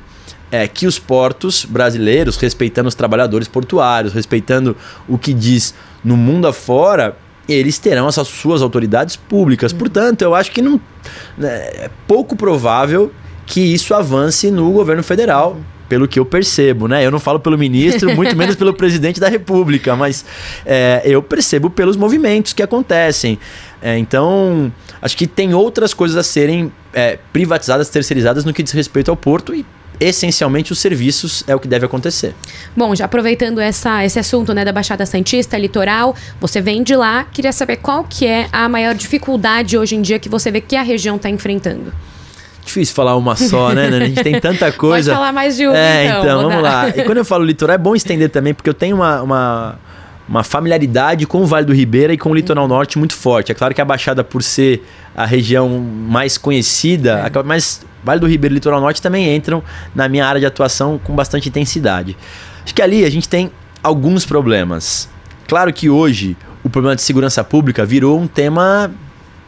é, que os portos brasileiros, respeitando os trabalhadores portuários, respeitando o que diz no mundo afora, eles terão essas suas autoridades públicas. Uhum. Portanto, eu acho que não né, é pouco provável que isso avance no governo federal, pelo que eu percebo, né? Eu não falo pelo ministro, muito menos pelo presidente da República, mas é, eu percebo pelos movimentos que acontecem. É, então, acho que tem outras coisas a serem é, privatizadas, terceirizadas no que diz respeito ao porto e essencialmente os serviços é o que deve acontecer. Bom, já aproveitando essa, esse assunto né, da Baixada Santista, litoral, você vem de lá, queria saber qual que é a maior dificuldade hoje em dia que você vê que a região está enfrentando. Difícil falar uma só, né? A gente tem tanta coisa. Pode falar mais de uma, é, então. então vamos lá. E quando eu falo litoral, é bom estender também, porque eu tenho uma, uma, uma familiaridade com o Vale do Ribeira e com o litoral norte muito forte. É claro que a Baixada, por ser a região mais conhecida, é. mas Vale do Ribeira e litoral norte também entram na minha área de atuação com bastante intensidade. Acho que ali a gente tem alguns problemas. Claro que hoje o problema de segurança pública virou um tema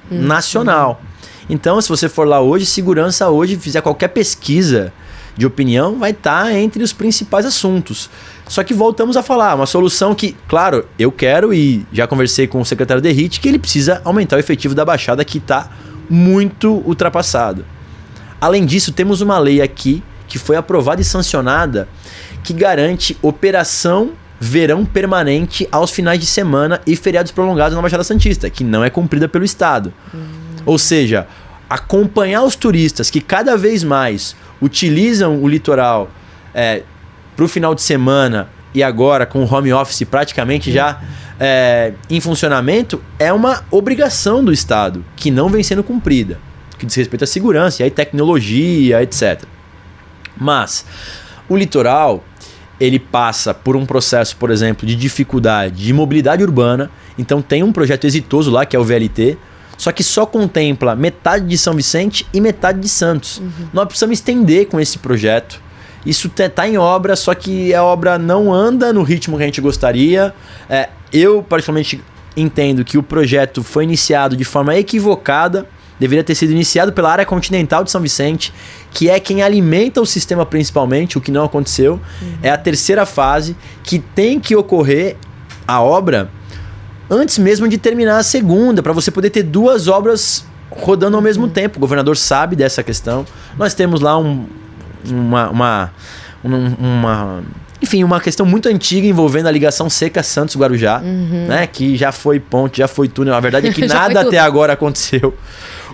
hum, nacional. Hum. Então, se você for lá hoje, segurança hoje, fizer qualquer pesquisa de opinião, vai estar tá entre os principais assuntos. Só que voltamos a falar, uma solução que, claro, eu quero e já conversei com o secretário Derrite que ele precisa aumentar o efetivo da Baixada que está muito ultrapassado. Além disso, temos uma lei aqui que foi aprovada e sancionada que garante operação verão permanente aos finais de semana e feriados prolongados na Baixada Santista, que não é cumprida pelo Estado. Hum. Ou seja, acompanhar os turistas que cada vez mais utilizam o litoral é, para o final de semana e agora com o home office praticamente já é, em funcionamento, é uma obrigação do Estado que não vem sendo cumprida, que diz respeito à segurança, e aí tecnologia, etc. Mas o litoral ele passa por um processo, por exemplo, de dificuldade de mobilidade urbana. Então tem um projeto exitoso lá que é o VLT, só que só contempla metade de São Vicente e metade de Santos. Uhum. Nós precisamos estender com esse projeto. Isso está em obra, só que a obra não anda no ritmo que a gente gostaria. É, eu, particularmente, entendo que o projeto foi iniciado de forma equivocada deveria ter sido iniciado pela área continental de São Vicente, que é quem alimenta o sistema principalmente, o que não aconteceu. Uhum. É a terceira fase que tem que ocorrer a obra antes mesmo de terminar a segunda, para você poder ter duas obras rodando ao mesmo tempo. O governador sabe dessa questão. Nós temos lá um, uma, uma, uma enfim, uma questão muito antiga envolvendo a ligação seca Santos-Guarujá, uhum. né? Que já foi ponte, já foi túnel. A verdade é que nada até agora aconteceu.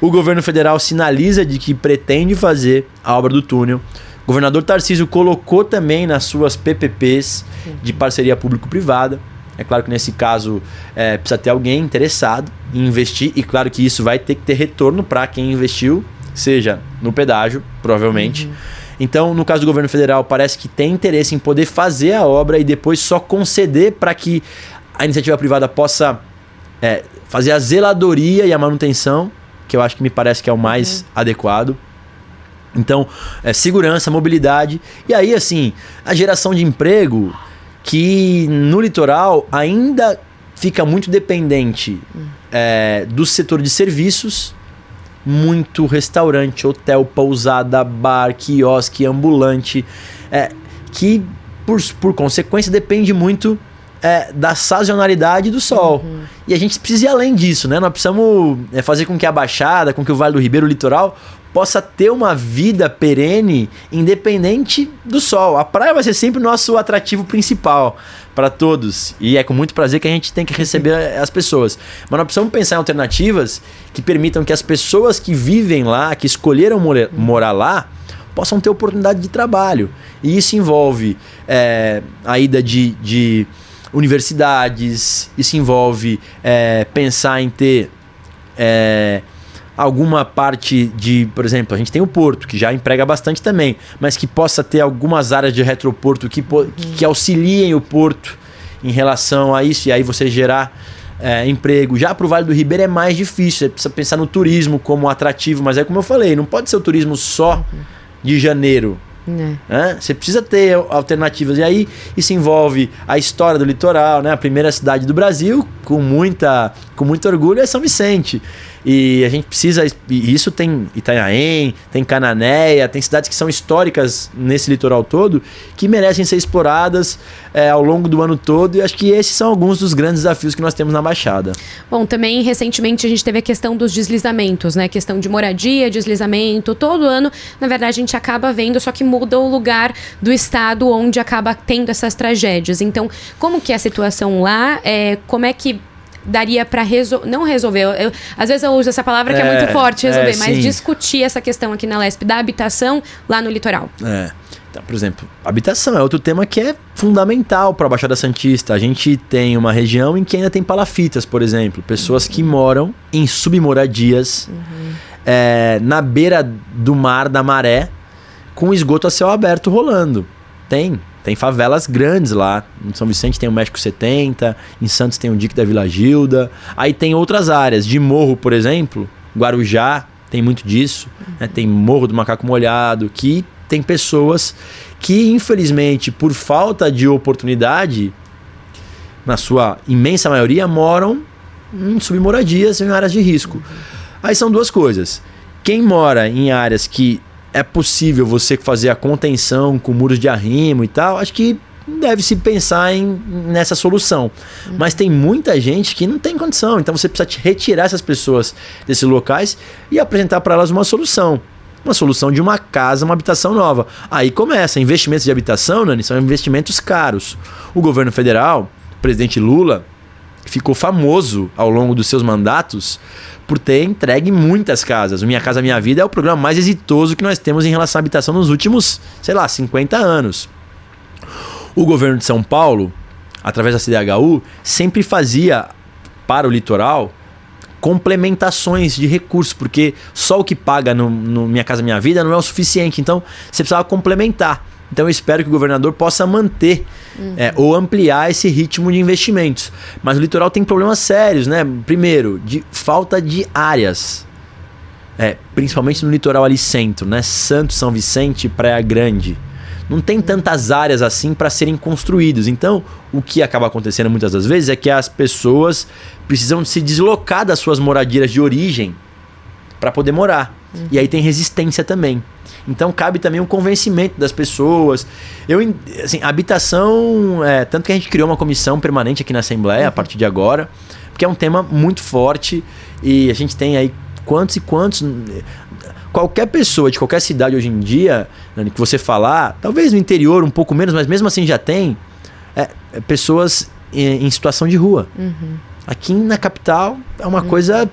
O governo federal sinaliza de que pretende fazer a obra do túnel. O governador Tarcísio colocou também nas suas PPPs de parceria público-privada. É claro que nesse caso é, precisa ter alguém interessado em investir, e claro que isso vai ter que ter retorno para quem investiu, seja no pedágio, provavelmente. Uhum então, no caso do governo federal, parece que tem interesse em poder fazer a obra e depois só conceder para que a iniciativa privada possa é, fazer a zeladoria e a manutenção, que eu acho que me parece que é o mais uhum. adequado. Então, é, segurança, mobilidade. E aí, assim, a geração de emprego que no litoral ainda fica muito dependente uhum. é, do setor de serviços muito restaurante, hotel, pousada, bar, quiosque, ambulante, é, que por, por consequência depende muito é, da sazonalidade do sol. Uhum. E a gente precisa ir além disso, né? Nós precisamos é, fazer com que a Baixada, com que o Vale do Ribeiro, o litoral, possa ter uma vida perene, independente do sol. A praia vai ser sempre o nosso atrativo principal para todos. E é com muito prazer que a gente tem que receber as pessoas. Mas nós precisamos pensar em alternativas que permitam que as pessoas que vivem lá, que escolheram morar, morar lá, possam ter oportunidade de trabalho. E isso envolve é, a ida de, de universidades, isso envolve é, pensar em ter. É, alguma parte de, por exemplo, a gente tem o porto, que já emprega bastante também, mas que possa ter algumas áreas de retroporto que, que auxiliem o porto em relação a isso, e aí você gerar é, emprego. Já para o Vale do Ribeiro é mais difícil, você precisa pensar no turismo como atrativo, mas é como eu falei, não pode ser o turismo só uhum. de janeiro. É. Você precisa ter alternativas. E aí isso envolve a história do litoral, né? A primeira cidade do Brasil, com, muita, com muito orgulho, é São Vicente. E a gente precisa. E isso tem Itanhaém, tem Cananéia, tem cidades que são históricas nesse litoral todo que merecem ser exploradas é, ao longo do ano todo. E acho que esses são alguns dos grandes desafios que nós temos na Baixada. Bom, também recentemente a gente teve a questão dos deslizamentos, né? Questão de moradia, deslizamento. Todo ano, na verdade, a gente acaba vendo, só que muda o lugar do estado onde acaba tendo essas tragédias. Então, como que é a situação lá? É, como é que daria para resolver. Não resolver. Eu, eu, às vezes eu uso essa palavra que é, é muito forte, resolver, é, mas discutir essa questão aqui na LESP da habitação lá no litoral. É. Então, por exemplo, habitação é outro tema que é fundamental para a Baixada Santista. A gente tem uma região em que ainda tem palafitas, por exemplo, pessoas que moram em submoradias uhum. é, na beira do mar, da maré, com esgoto a céu aberto rolando. Tem. Tem favelas grandes lá. Em São Vicente tem o México 70, em Santos tem o Dique da Vila Gilda. Aí tem outras áreas, de morro, por exemplo, Guarujá tem muito disso. Né? Tem Morro do Macaco Molhado, que tem pessoas que, infelizmente, por falta de oportunidade, na sua imensa maioria, moram em submoradias, em áreas de risco. Aí são duas coisas. Quem mora em áreas que é possível você fazer a contenção com muros de arrimo e tal, acho que deve-se pensar em, nessa solução. Uhum. Mas tem muita gente que não tem condição, então você precisa retirar essas pessoas desses locais e apresentar para elas uma solução. Uma solução de uma casa, uma habitação nova. Aí começa. Investimentos de habitação, Nani, são investimentos caros. O governo federal, o presidente Lula, ficou famoso ao longo dos seus mandatos por ter entregue muitas casas. O Minha Casa Minha Vida é o programa mais exitoso que nós temos em relação à habitação nos últimos, sei lá, 50 anos. O governo de São Paulo, através da CDHU, sempre fazia para o litoral complementações de recursos, porque só o que paga no, no Minha Casa Minha Vida não é o suficiente. Então, você precisava complementar. Então, eu espero que o governador possa manter uhum. é, ou ampliar esse ritmo de investimentos. Mas o litoral tem problemas sérios, né? Primeiro, de falta de áreas. É, principalmente no litoral ali centro, né? Santo, São Vicente, Praia Grande não tem tantas áreas assim para serem construídas. Então, o que acaba acontecendo muitas das vezes é que as pessoas precisam se deslocar das suas moradias de origem para poder morar. Uhum. E aí tem resistência também. Então cabe também o um convencimento das pessoas. Eu, assim, habitação, é, tanto que a gente criou uma comissão permanente aqui na Assembleia uhum. a partir de agora, porque é um tema muito forte e a gente tem aí quantos e quantos qualquer pessoa de qualquer cidade hoje em dia, né, que você falar, talvez no interior um pouco menos, mas mesmo assim já tem, é, é pessoas em, em, situação de rua. Uhum. Aqui na capital é uma uhum. coisa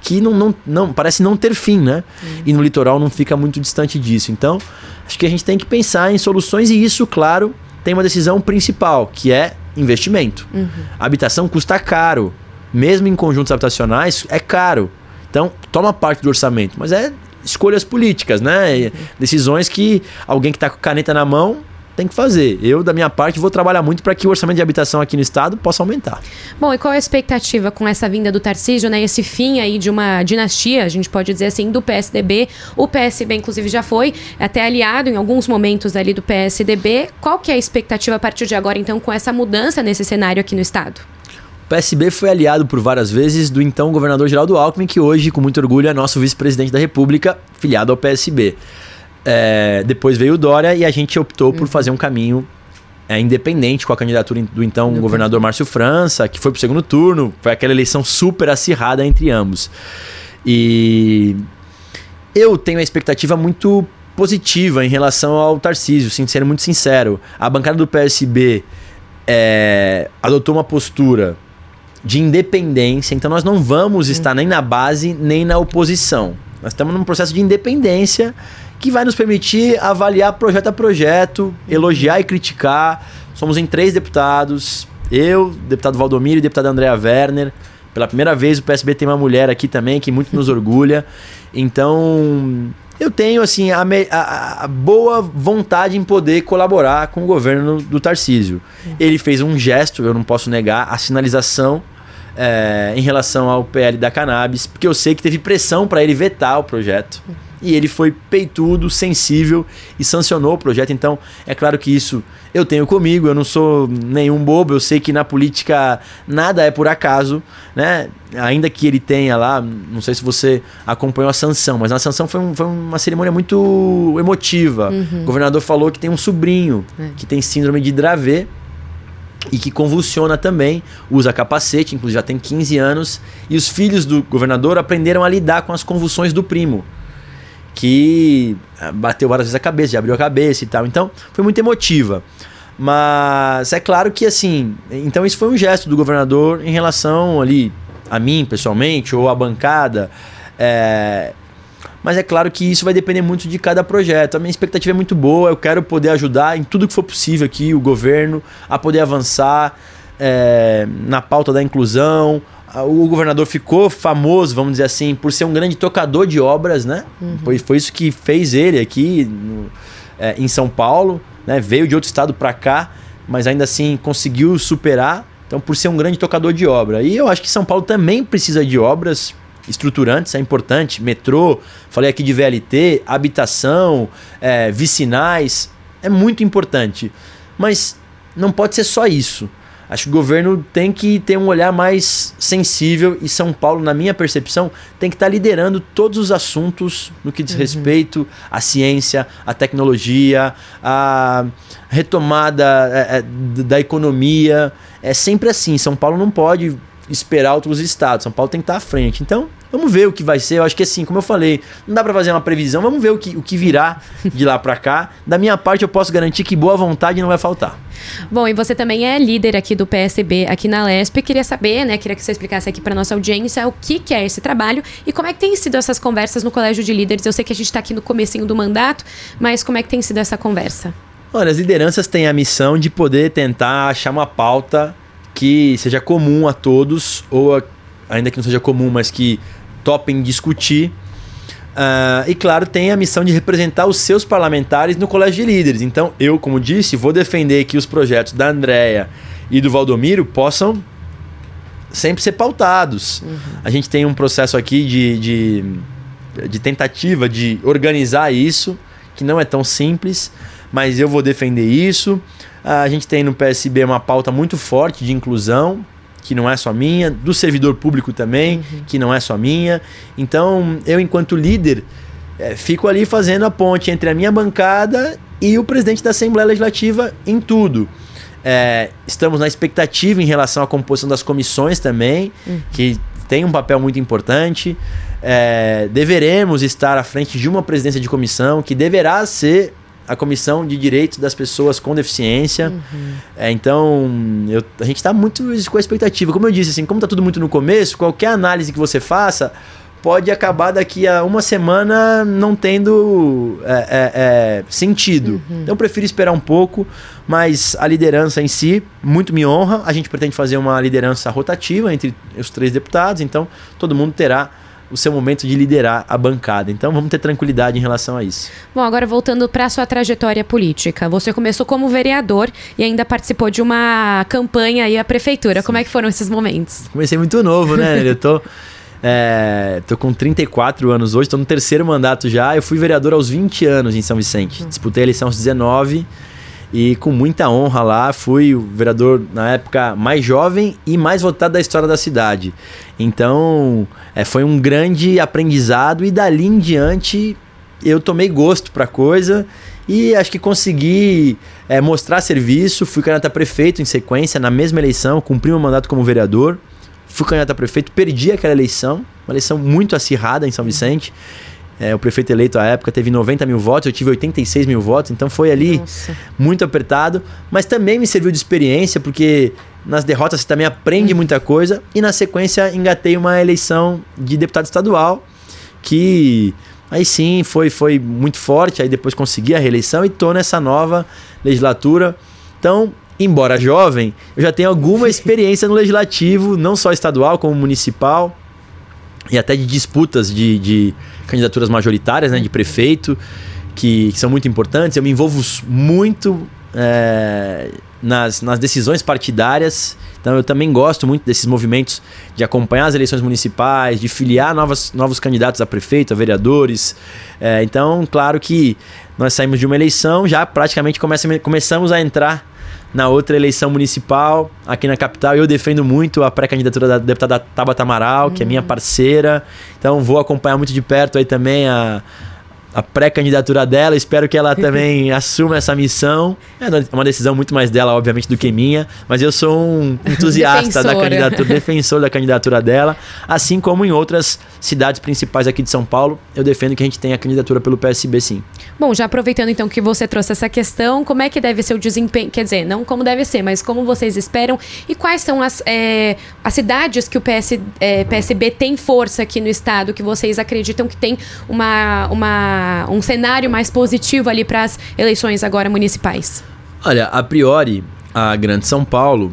que não, não, não parece não ter fim, né? Uhum. E no litoral não fica muito distante disso. Então, acho que a gente tem que pensar em soluções e isso, claro, tem uma decisão principal, que é investimento. Uhum. A habitação custa caro. Mesmo em conjuntos habitacionais, é caro. Então, toma parte do orçamento, mas é escolhas políticas, né? Decisões que alguém que está com caneta na mão tem que fazer. Eu, da minha parte, vou trabalhar muito para que o orçamento de habitação aqui no estado possa aumentar. Bom, e qual é a expectativa com essa vinda do Tarcísio, né? Esse fim aí de uma dinastia, a gente pode dizer assim, do PSDB. O PSB, inclusive, já foi até aliado em alguns momentos ali do PSDB. Qual que é a expectativa a partir de agora, então, com essa mudança nesse cenário aqui no estado? PSB foi aliado por várias vezes do então governador Geraldo Alckmin, que hoje, com muito orgulho, é nosso vice-presidente da República, filiado ao PSB. É, depois veio o Dória e a gente optou uhum. por fazer um caminho é, independente com a candidatura do então do governador Márcio França, que foi para o segundo turno. Foi aquela eleição super acirrada entre ambos. E eu tenho a expectativa muito positiva em relação ao Tarcísio, sendo muito sincero. A bancada do PSB é, adotou uma postura de independência. Então nós não vamos hum. estar nem na base nem na oposição. Nós estamos num processo de independência que vai nos permitir avaliar projeto a projeto, elogiar e criticar. Somos em três deputados, eu, deputado Valdomiro e deputada Andréa Werner. Pela primeira vez o PSB tem uma mulher aqui também que muito nos orgulha. Então, eu tenho assim a, a, a, boa vontade em poder colaborar com o governo do Tarcísio. Ele fez um gesto, eu não posso negar, a sinalização é, em relação ao PL da cannabis, porque eu sei que teve pressão para ele vetar o projeto. E ele foi peitudo, sensível e sancionou o projeto. Então, é claro que isso eu tenho comigo, eu não sou nenhum bobo, eu sei que na política nada é por acaso, né? Ainda que ele tenha lá, não sei se você acompanhou a sanção, mas na sanção foi, um, foi uma cerimônia muito emotiva. Uhum. O governador falou que tem um sobrinho é. que tem síndrome de Dravet e que convulsiona também, usa capacete, inclusive já tem 15 anos, e os filhos do governador aprenderam a lidar com as convulsões do primo, que ah, bateu várias vezes a cabeça, já abriu a cabeça e tal. Então, foi muito emotiva. Mas é claro que assim, então isso foi um gesto do governador em relação ali a mim pessoalmente ou à bancada. É, mas é claro que isso vai depender muito de cada projeto. A minha expectativa é muito boa, eu quero poder ajudar em tudo que for possível aqui, o governo, a poder avançar é, na pauta da inclusão. O governador ficou famoso, vamos dizer assim, por ser um grande tocador de obras, né? Uhum. Foi, foi isso que fez ele aqui no, é, em São Paulo, né? Veio de outro estado para cá, mas ainda assim conseguiu superar. Então, por ser um grande tocador de obra. E eu acho que São Paulo também precisa de obras estruturantes, é importante. Metrô, falei aqui de VLT, habitação, é, vicinais, é muito importante. Mas não pode ser só isso. Acho que o governo tem que ter um olhar mais sensível e São Paulo, na minha percepção, tem que estar tá liderando todos os assuntos no que diz uhum. respeito à ciência, à tecnologia, à retomada é, é da economia. É sempre assim. São Paulo não pode esperar outros estados. São Paulo tem que estar à frente. Então, vamos ver o que vai ser. Eu acho que assim, como eu falei, não dá para fazer uma previsão. Vamos ver o que, o que virá de lá para cá. Da minha parte, eu posso garantir que boa vontade não vai faltar. Bom, e você também é líder aqui do PSB aqui na LESP. Queria saber, né? Queria que você explicasse aqui para nossa audiência o que, que é esse trabalho e como é que tem sido essas conversas no Colégio de Líderes. Eu sei que a gente está aqui no comecinho do mandato, mas como é que tem sido essa conversa? Olha, as lideranças têm a missão de poder tentar achar uma pauta que seja comum a todos, ou a, ainda que não seja comum, mas que topem discutir. Uh, e claro, tem a missão de representar os seus parlamentares no colégio de líderes. Então, eu, como disse, vou defender que os projetos da Andrea e do Valdomiro possam sempre ser pautados. Uhum. A gente tem um processo aqui de, de, de tentativa de organizar isso, que não é tão simples, mas eu vou defender isso. A gente tem no PSB uma pauta muito forte de inclusão, que não é só minha, do servidor público também, uhum. que não é só minha. Então, eu, enquanto líder, é, fico ali fazendo a ponte entre a minha bancada e o presidente da Assembleia Legislativa em tudo. É, estamos na expectativa em relação à composição das comissões também, uhum. que tem um papel muito importante. É, deveremos estar à frente de uma presidência de comissão que deverá ser a comissão de direitos das pessoas com deficiência. Uhum. É, então, eu, a gente está muito com a expectativa. Como eu disse, assim, como está tudo muito no começo, qualquer análise que você faça pode acabar daqui a uma semana não tendo é, é, é, sentido. Uhum. Então eu prefiro esperar um pouco, mas a liderança em si muito me honra. A gente pretende fazer uma liderança rotativa entre os três deputados, então todo mundo terá o seu momento de liderar a bancada. Então vamos ter tranquilidade em relação a isso. Bom, agora voltando para a sua trajetória política. Você começou como vereador e ainda participou de uma campanha aí à prefeitura. Sim. Como é que foram esses momentos? Comecei muito novo, né? Eu tô é, tô com 34 anos hoje, tô no terceiro mandato já. Eu fui vereador aos 20 anos em São Vicente. Disputei a eleição aos 19 e com muita honra lá fui o vereador na época mais jovem e mais votado da história da cidade. Então é, foi um grande aprendizado e dali em diante eu tomei gosto para coisa e acho que consegui é, mostrar serviço. Fui candidato a prefeito em sequência na mesma eleição, cumpri meu mandato como vereador fui candidato a prefeito, perdi aquela eleição, uma eleição muito acirrada em São Vicente. É, o prefeito eleito à época teve 90 mil votos, eu tive 86 mil votos, então foi ali Nossa. muito apertado, mas também me serviu de experiência, porque nas derrotas você também aprende muita coisa, e na sequência engatei uma eleição de deputado estadual, que aí sim foi, foi muito forte, aí depois consegui a reeleição e tô nessa nova legislatura. Então, embora jovem, eu já tenho alguma experiência no legislativo, não só estadual, como municipal, e até de disputas de, de candidaturas majoritárias, né, de prefeito, que, que, são muito importantes. Eu me envolvo muito é, nas, nas decisões partidárias, então eu também gosto muito desses movimentos de acompanhar as eleições municipais, de filiar novas, novos candidatos a prefeito, a vereadores. É, então, claro que nós saímos de uma eleição, já praticamente começa, começamos a entrar na outra eleição municipal, aqui na capital, eu defendo muito a pré-candidatura da deputada Tabata Amaral, uhum. que é minha hum. parceira. Então vou acompanhar muito de perto aí também a, a pré-candidatura dela. Espero que ela também assuma essa missão. É uma decisão muito mais dela, obviamente, do que minha. Mas eu sou um entusiasta da candidatura, defensor da candidatura dela. Assim como em outras cidades principais aqui de São Paulo, eu defendo que a gente tenha a candidatura pelo PSB, sim. Bom, já aproveitando então que você trouxe essa questão, como é que deve ser o desempenho? Quer dizer, não como deve ser, mas como vocês esperam e quais são as, é, as cidades que o PS, é, PSB tem força aqui no estado, que vocês acreditam que tem uma. uma um cenário mais positivo ali para as eleições agora municipais? Olha, a priori, a Grande São Paulo,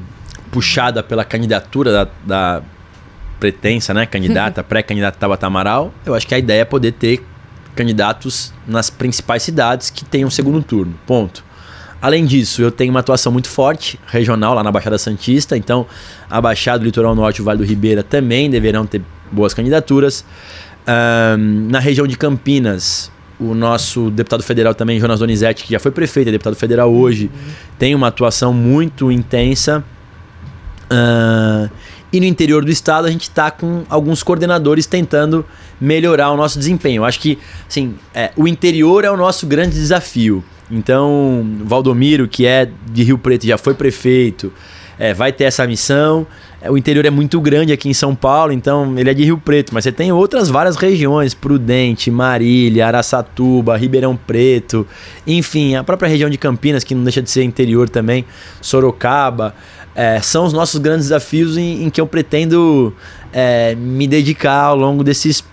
puxada pela candidatura da, da pretensa, né, candidata, pré-candidata Tabata Amaral, eu acho que a ideia é poder ter candidatos nas principais cidades que tenham segundo turno. Ponto. Além disso, eu tenho uma atuação muito forte regional lá na Baixada Santista, então a Baixada do Litoral Norte e o Vale do Ribeira também deverão ter boas candidaturas. Um, na região de Campinas, o nosso deputado federal também, Jonas Donizete, que já foi prefeito, é deputado federal hoje, uhum. tem uma atuação muito intensa. Uh, e no interior do estado a gente está com alguns coordenadores tentando melhorar o nosso desempenho. Eu acho que assim, é, o interior é o nosso grande desafio. Então, Valdomiro, que é de Rio Preto, já foi prefeito, é, vai ter essa missão. É, o interior é muito grande aqui em São Paulo, então ele é de Rio Preto, mas você tem outras várias regiões, Prudente, Marília, Araçatuba, Ribeirão Preto, enfim, a própria região de Campinas, que não deixa de ser interior também, Sorocaba, é, são os nossos grandes desafios em, em que eu pretendo é, me dedicar ao longo desses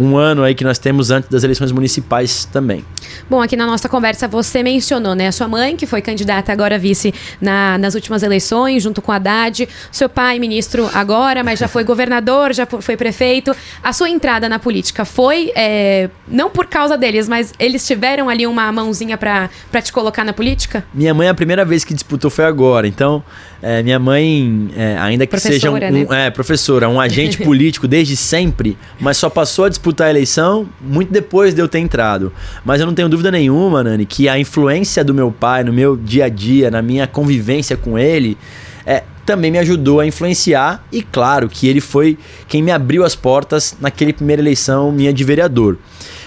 um ano aí que nós temos antes das eleições municipais também. Bom, aqui na nossa conversa você mencionou, né, a sua mãe, que foi candidata agora vice na, nas últimas eleições, junto com a Haddad, seu pai, ministro agora, mas já foi governador, já foi prefeito. A sua entrada na política foi, é, não por causa deles, mas eles tiveram ali uma mãozinha para te colocar na política? Minha mãe, a primeira vez que disputou foi agora, então é, minha mãe, é, ainda que professora, seja um, né? um, é, professora, um agente político desde sempre, mas só passou a disputar a eleição muito depois de eu ter entrado. Mas eu não tenho dúvida nenhuma, Nani, que a influência do meu pai no meu dia a dia, na minha convivência com ele, é, também me ajudou a influenciar e claro que ele foi quem me abriu as portas naquele primeira eleição minha de vereador.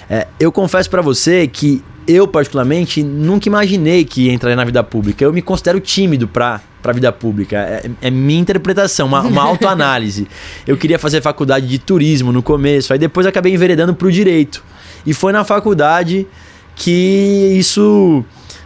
É, eu confesso para você que eu, particularmente, nunca imaginei que entraria na vida pública. Eu me considero tímido para a vida pública. É, é, minha interpretação, uma, uma autoanálise. eu queria fazer faculdade de turismo no começo, aí depois acabei enveredando para o direito. E foi na faculdade que isso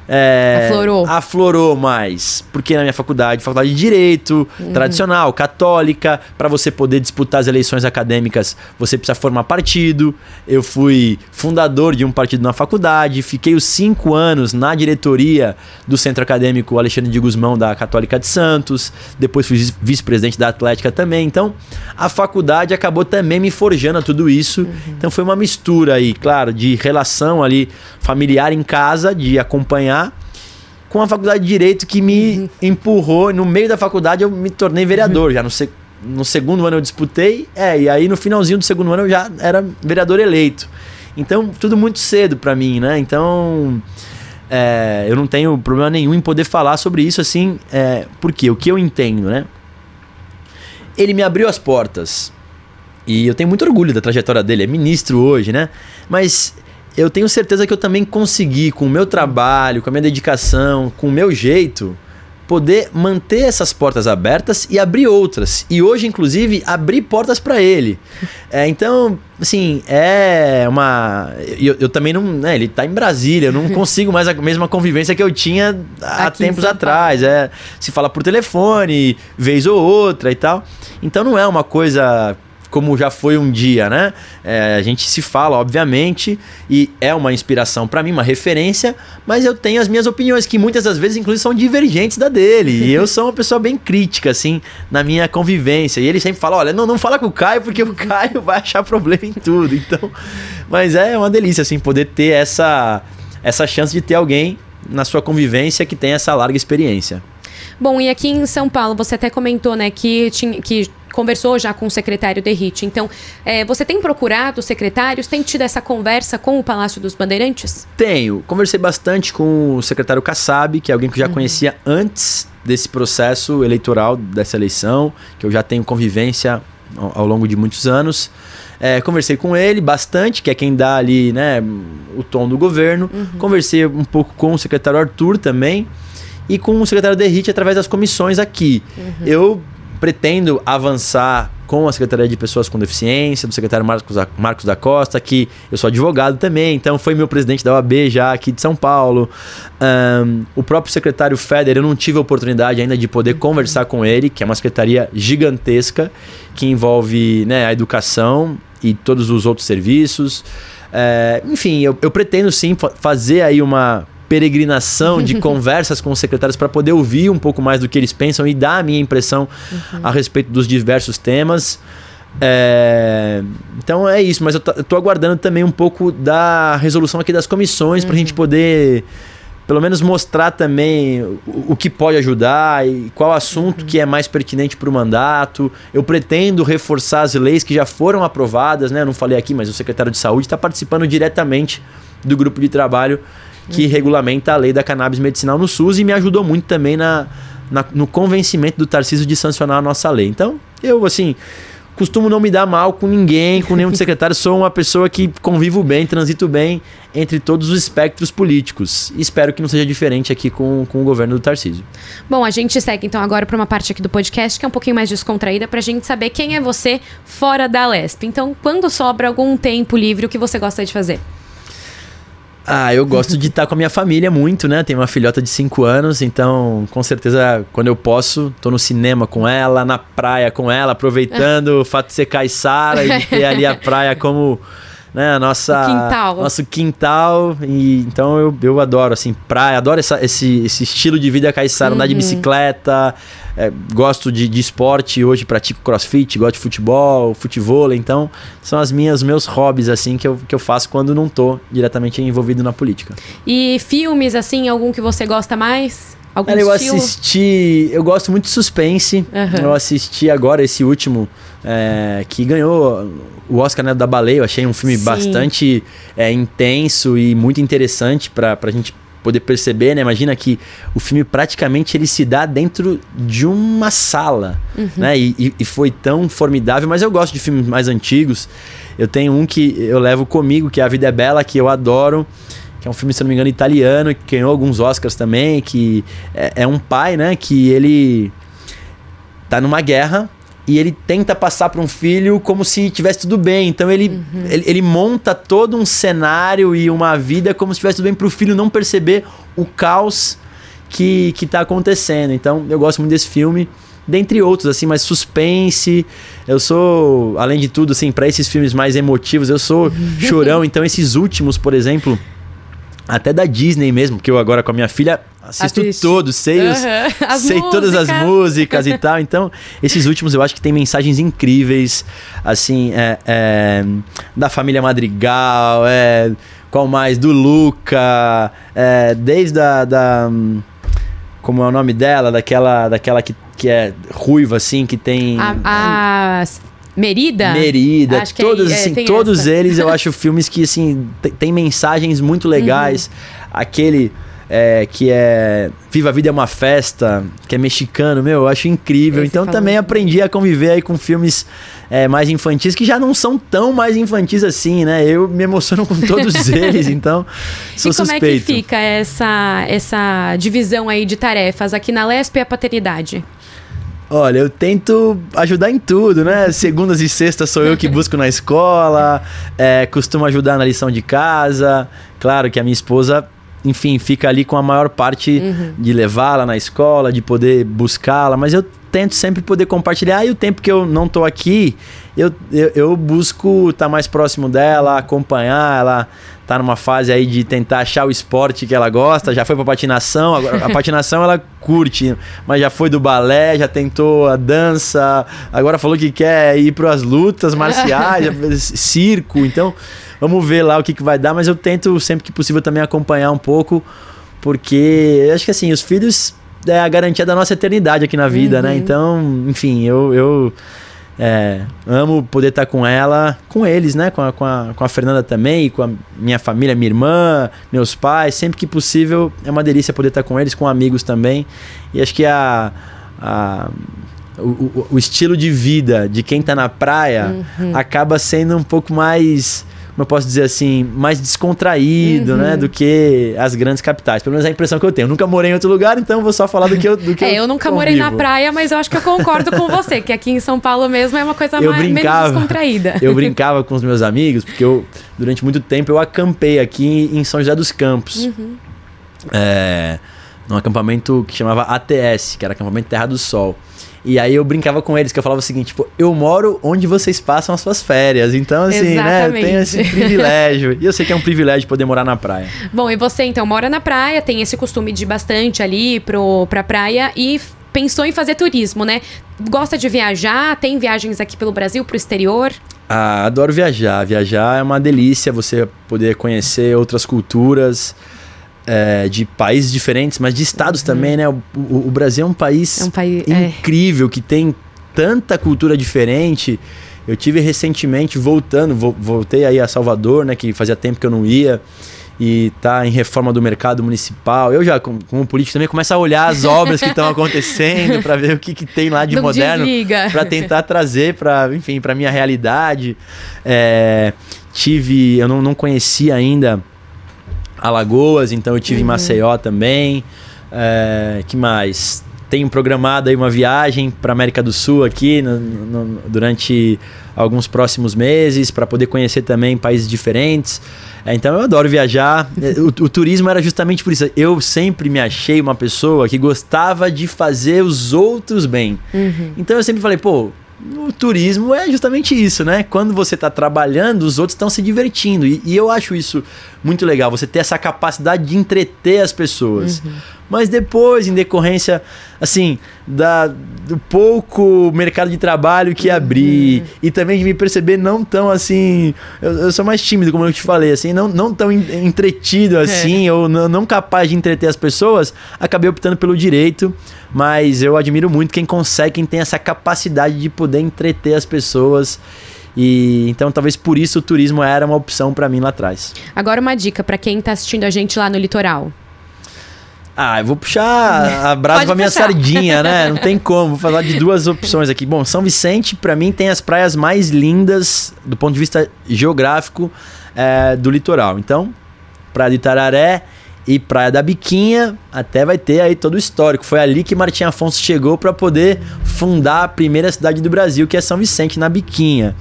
é, aflorou. aflorou mais. Porque na minha faculdade, faculdade de Direito, uhum. tradicional, católica, para você poder disputar as eleições acadêmicas, você precisa formar partido. Eu fui fundador de um partido na faculdade, fiquei os cinco anos na diretoria do Centro Acadêmico Alexandre de Guzmão da Católica de Santos, depois fui vice-presidente da Atlética também. Então, a faculdade acabou também me forjando a tudo isso. Uhum. Então, foi uma mistura aí, claro, de relação ali familiar em casa, de acompanhar com a faculdade de Direito que me uhum. empurrou. No meio da faculdade eu me tornei vereador. Uhum. Já no, se, no segundo ano eu disputei, é, e aí no finalzinho do segundo ano eu já era vereador eleito. Então, tudo muito cedo para mim, né? Então, é, eu não tenho problema nenhum em poder falar sobre isso assim, é, porque o que eu entendo, né? Ele me abriu as portas. E eu tenho muito orgulho da trajetória dele, é ministro hoje, né? Mas eu tenho certeza que eu também consegui, com o meu trabalho, com a minha dedicação, com o meu jeito, poder manter essas portas abertas e abrir outras. E hoje, inclusive, abrir portas para ele. É, então, assim, é uma. Eu, eu também não. Né, ele está em Brasília, eu não consigo mais a mesma convivência que eu tinha há Aqui tempos atrás. É, se fala por telefone, vez ou outra e tal. Então não é uma coisa como já foi um dia, né? É, a gente se fala, obviamente, e é uma inspiração para mim, uma referência, mas eu tenho as minhas opiniões, que muitas das vezes, inclusive, são divergentes da dele. e eu sou uma pessoa bem crítica, assim, na minha convivência. E ele sempre fala: olha, não, não fala com o Caio, porque o Caio vai achar problema em tudo. Então, mas é uma delícia, assim, poder ter essa, essa chance de ter alguém na sua convivência que tem essa larga experiência. Bom, e aqui em São Paulo, você até comentou, né, que, tinha, que conversou já com o secretário Derrite. Então, é, você tem procurado os secretários? Tem tido essa conversa com o Palácio dos Bandeirantes? Tenho. Conversei bastante com o secretário Kassab, que é alguém que eu já uhum. conhecia antes desse processo eleitoral, dessa eleição, que eu já tenho convivência ao, ao longo de muitos anos. É, conversei com ele bastante, que é quem dá ali né, o tom do governo. Uhum. Conversei um pouco com o secretário Arthur também e com o secretário Derrite através das comissões aqui. Uhum. Eu pretendo avançar com a Secretaria de Pessoas com Deficiência, do secretário Marcos, Marcos da Costa, que eu sou advogado também, então foi meu presidente da OAB já aqui de São Paulo. Um, o próprio secretário Feder, eu não tive a oportunidade ainda de poder conversar com ele, que é uma secretaria gigantesca, que envolve né, a educação e todos os outros serviços. É, enfim, eu, eu pretendo sim fazer aí uma peregrinação de conversas com os secretários para poder ouvir um pouco mais do que eles pensam e dar a minha impressão uhum. a respeito dos diversos temas. É... Então é isso, mas eu, estou aguardando também um pouco da resolução aqui das comissões uhum. para a gente poder pelo menos mostrar também o, o, que pode ajudar e qual assunto uhum. que é mais pertinente para o mandato. Eu pretendo reforçar as leis que já foram aprovadas, né? Eu não falei aqui, mas o secretário de saúde está participando diretamente do grupo de trabalho que uhum. regulamenta a lei da cannabis medicinal no SUS e me ajudou muito também na, na, no convencimento do Tarcísio de sancionar a nossa lei. Então, eu, assim, costumo não me dar mal com ninguém, com nenhum secretário. Sou uma pessoa que convivo bem, transito bem entre todos os espectros políticos. Espero que não seja diferente aqui com, com o governo do Tarcísio. Bom, a gente segue então agora para uma parte aqui do podcast que é um pouquinho mais descontraída para a gente saber quem é você fora da Lesp. Então, quando sobra algum tempo livre, o que você gosta de fazer? Ah, eu gosto de estar com a minha família muito, né? Tenho uma filhota de 5 anos, então com certeza quando eu posso, tô no cinema com ela, na praia com ela, aproveitando o fato de ser caiçara e ter ali a praia como né? A nossa, quintal. Nosso quintal. E, então eu, eu adoro, assim, praia, adoro essa, esse, esse estilo de vida caiçara, uhum. andar de uhum. bicicleta. É, gosto de, de esporte, hoje pratico crossfit, gosto de futebol, futebol, então são as minhas meus hobbies assim que eu, que eu faço quando não tô diretamente envolvido na política. E filmes assim, algum que você gosta mais? Algum Cara, eu assisti, eu gosto muito de suspense. Uhum. Eu assisti agora esse último é, que ganhou o Oscar né, da Baleia. Eu achei um filme Sim. bastante é, intenso e muito interessante para a gente poder perceber, né? Imagina que o filme praticamente ele se dá dentro de uma sala, uhum. né? E, e, foi tão formidável. Mas eu gosto de filmes mais antigos. Eu tenho um que eu levo comigo, que é A Vida é Bela, que eu adoro. Que é um filme, se não me engano, italiano, que ganhou alguns Oscars também, que é, é um pai, né? Que ele tá numa guerra e ele tenta passar para um filho como se tivesse tudo bem. Então ele, uhum. ele, ele, monta todo um cenário e uma vida como se tivesse tudo bem para o filho não perceber o caos que, que tá acontecendo. Então eu gosto muito desse filme. Dentre outros, assim, mais suspense. Eu sou, além de tudo, assim, para esses filmes mais emotivos, eu sou chorão. Então, esses últimos, por exemplo, até da Disney mesmo, que eu agora com a minha filha assisto Assiste. todos, sei, uhum. os, sei todas as músicas e tal. Então, esses últimos eu acho que tem mensagens incríveis, assim, é, é, da família Madrigal, é, qual mais? Do Luca, é, desde a, da. Como é o nome dela? Daquela, daquela que, que é ruiva, assim, que tem. A, a Merida? Merida, acho todos, é, assim, todos essa. eles eu acho filmes que assim tem mensagens muito legais. Uhum. Aquele é, que é Viva a Vida é uma Festa, que é mexicano, meu, eu acho incrível. Esse então falou. também aprendi a conviver aí com filmes é, mais infantis, que já não são tão mais infantis assim, né? Eu me emociono com todos eles, então sou e como suspeito. é que fica essa, essa divisão aí de tarefas? Aqui na Lesp é a paternidade. Olha, eu tento ajudar em tudo, né? Segundas e sextas sou eu que busco na escola, é, costumo ajudar na lição de casa. Claro que a minha esposa, enfim, fica ali com a maior parte uhum. de levá-la na escola, de poder buscá-la, mas eu tento sempre poder compartilhar. E o tempo que eu não tô aqui, eu, eu, eu busco estar tá mais próximo dela, acompanhar ela tá numa fase aí de tentar achar o esporte que ela gosta, já foi pra patinação, agora a patinação ela curte, mas já foi do balé, já tentou a dança, agora falou que quer ir para as lutas marciais, circo, então vamos ver lá o que, que vai dar, mas eu tento sempre que possível também acompanhar um pouco, porque eu acho que assim, os filhos é a garantia da nossa eternidade aqui na vida, né? uhum. né? Então, enfim, eu, eu é, amo poder estar com ela, com eles, né? Com a, com, a, com a Fernanda também, com a minha família, minha irmã, meus pais. Sempre que possível é uma delícia poder estar com eles, com amigos também. E acho que a, a o, o, o, estilo de vida de quem está na praia uhum. acaba sendo um pouco mais como eu posso dizer assim, mais descontraído, né, uhum. né, do que as grandes capitais. Pelo menos é a impressão que eu tenho. Eu nunca morei em outro lugar, então vou só falar do que eu do que É, eu, eu nunca morei na praia, mas eu acho que eu concordo com você, que aqui em São Paulo mesmo é uma coisa eu mais, brincava, menos descontraída. Eu brincava com os meus amigos, porque eu durante muito tempo eu acampei aqui em São José dos Campos. Uhum. É, num acampamento que chamava ATS, que era acampamento Terra do Sol. E aí eu brincava com eles, que eu falava o seguinte, tipo, eu moro onde vocês passam as suas férias. Então, assim, Exatamente. né, eu tenho esse privilégio. e eu sei que é um privilégio poder morar na praia. Bom, e você então mora na praia, tem esse costume de ir bastante ali pro, pra praia e pensou em fazer turismo, né? Gosta de viajar? Tem viagens aqui pelo Brasil, pro exterior? Ah, adoro viajar. Viajar é uma delícia, você poder conhecer outras culturas é, de países diferentes, mas de estados uhum. também, né? O, o, o, Brasil é um país, é um país é. incrível, é. que tem tanta cultura diferente. Eu tive recentemente voltando, voltei aí a Salvador, né? Que fazia tempo que eu não ia e tá em reforma do mercado municipal. Eu já, como, como político, também começo a olhar as obras que estão acontecendo para ver o que, que tem lá de não moderno para tentar trazer para, enfim, para minha realidade. É, tive, eu não, não conhecia ainda Alagoas, então eu tive uhum. em Maceió também. É, que mais? Tenho programado aí uma viagem para América do Sul aqui no, no, durante alguns próximos meses para poder conhecer também países diferentes. É, então eu adoro viajar. É, o, o, turismo era justamente por isso. Eu sempre me achei uma pessoa que gostava de fazer os outros bem. Uhum. Então eu sempre falei, pô, o turismo é justamente isso, né? Quando você está trabalhando, os outros estão se divertindo. E, e, eu acho isso muito legal, você ter essa capacidade de entreter as pessoas. Uhum. Mas depois, em decorrência, assim, da, do pouco mercado de trabalho que abri uhum. e também de me perceber não tão assim. Eu, eu, sou mais tímido, como eu te falei, assim, não, não tão entretido é. assim, é. ou não, não capaz de entreter as pessoas, acabei optando pelo direito. Mas eu admiro muito quem consegue, quem tem essa capacidade de poder entreter as pessoas. E então talvez por isso o turismo era uma opção para mim lá atrás. Agora uma dica para quem está assistindo a gente lá no litoral. Ah, eu vou puxar a brasa com a minha sardinha, né? Não tem como. Vou falar de duas opções aqui. Bom, São Vicente, para mim, tem as praias mais lindas do ponto de vista geográfico é, do litoral. Então, Praia de Tararé e Praia da Biquinha, até vai ter aí todo o histórico. Foi ali que Martim Afonso chegou para poder fundar a primeira cidade do Brasil, que é São Vicente, na Biquinha.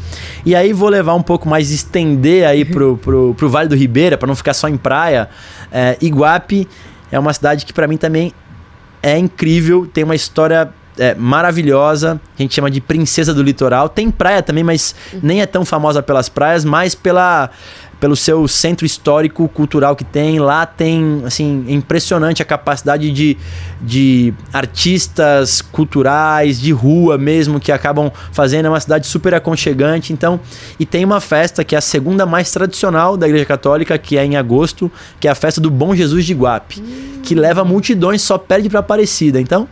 E aí vou levar um pouco mais, estender aí pro, pro, pro Vale do Ribeira, para não ficar só em praia. É, Iguape é uma cidade que para mim também é incrível, tem uma história é, maravilhosa, a gente chama de Princesa do Litoral. Tem praia também, mas nem é tão famosa pelas praias, mas pela pelo seu centro histórico cultural que tem. Lá tem, assim, é impressionante a capacidade de, de artistas culturais, de rua mesmo, que acabam fazendo. É uma cidade super aconchegante. Então, e tem uma festa que é a segunda mais tradicional da Igreja Católica, que é em agosto, que é a festa do Bom Jesus de Guape, hum. que leva multidões, só perde para Aparecida. Então,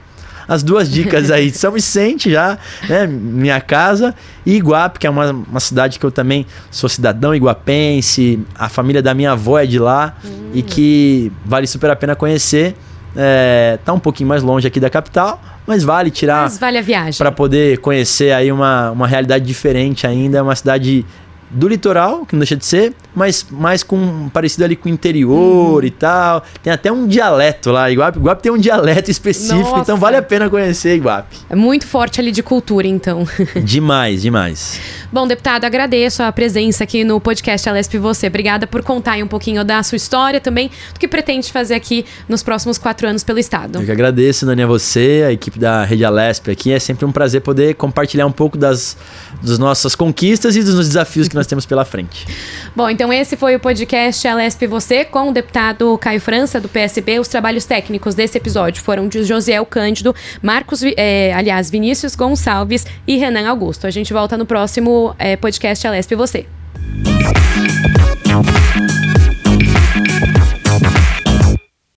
as duas dicas aí. São Vicente já, né? Minha casa. E Iguape, que é uma, uma cidade que eu também sou cidadão iguapense. A família da minha avó é de lá. Hum. E que vale super a pena conhecer. É, tá um pouquinho mais longe aqui da capital, mas vale tirar. Mas vale a viagem. Para poder conhecer aí uma, uma realidade diferente ainda. É uma cidade do litoral, que não deixa de ser, mas mais com parecido ali com o interior uhum. e tal. Tem até um dialeto lá. Iguape, Iguape tem um dialeto específico, Nossa. então vale a pena conhecer Iguape. É muito forte ali de cultura, então. demais, demais. Bom, deputado, agradeço a presença aqui no podcast Alesp Você. Obrigada por contar um pouquinho da sua história também, do que pretende fazer aqui nos próximos quatro anos pelo Estado. Eu que agradeço, Dani, a você, a equipe da Rede Alesp aqui. É sempre um prazer poder compartilhar um pouco das, das nossas conquistas e dos desafios que nós temos pela frente. Bom, então esse foi o podcast Alesp Você com o deputado Caio França, do PSB. Os trabalhos técnicos desse episódio foram de Josiel Cândido, Marcos, é, aliás, Vinícius Gonçalves e Renan Augusto. A gente volta no próximo é, podcast Alesp Você.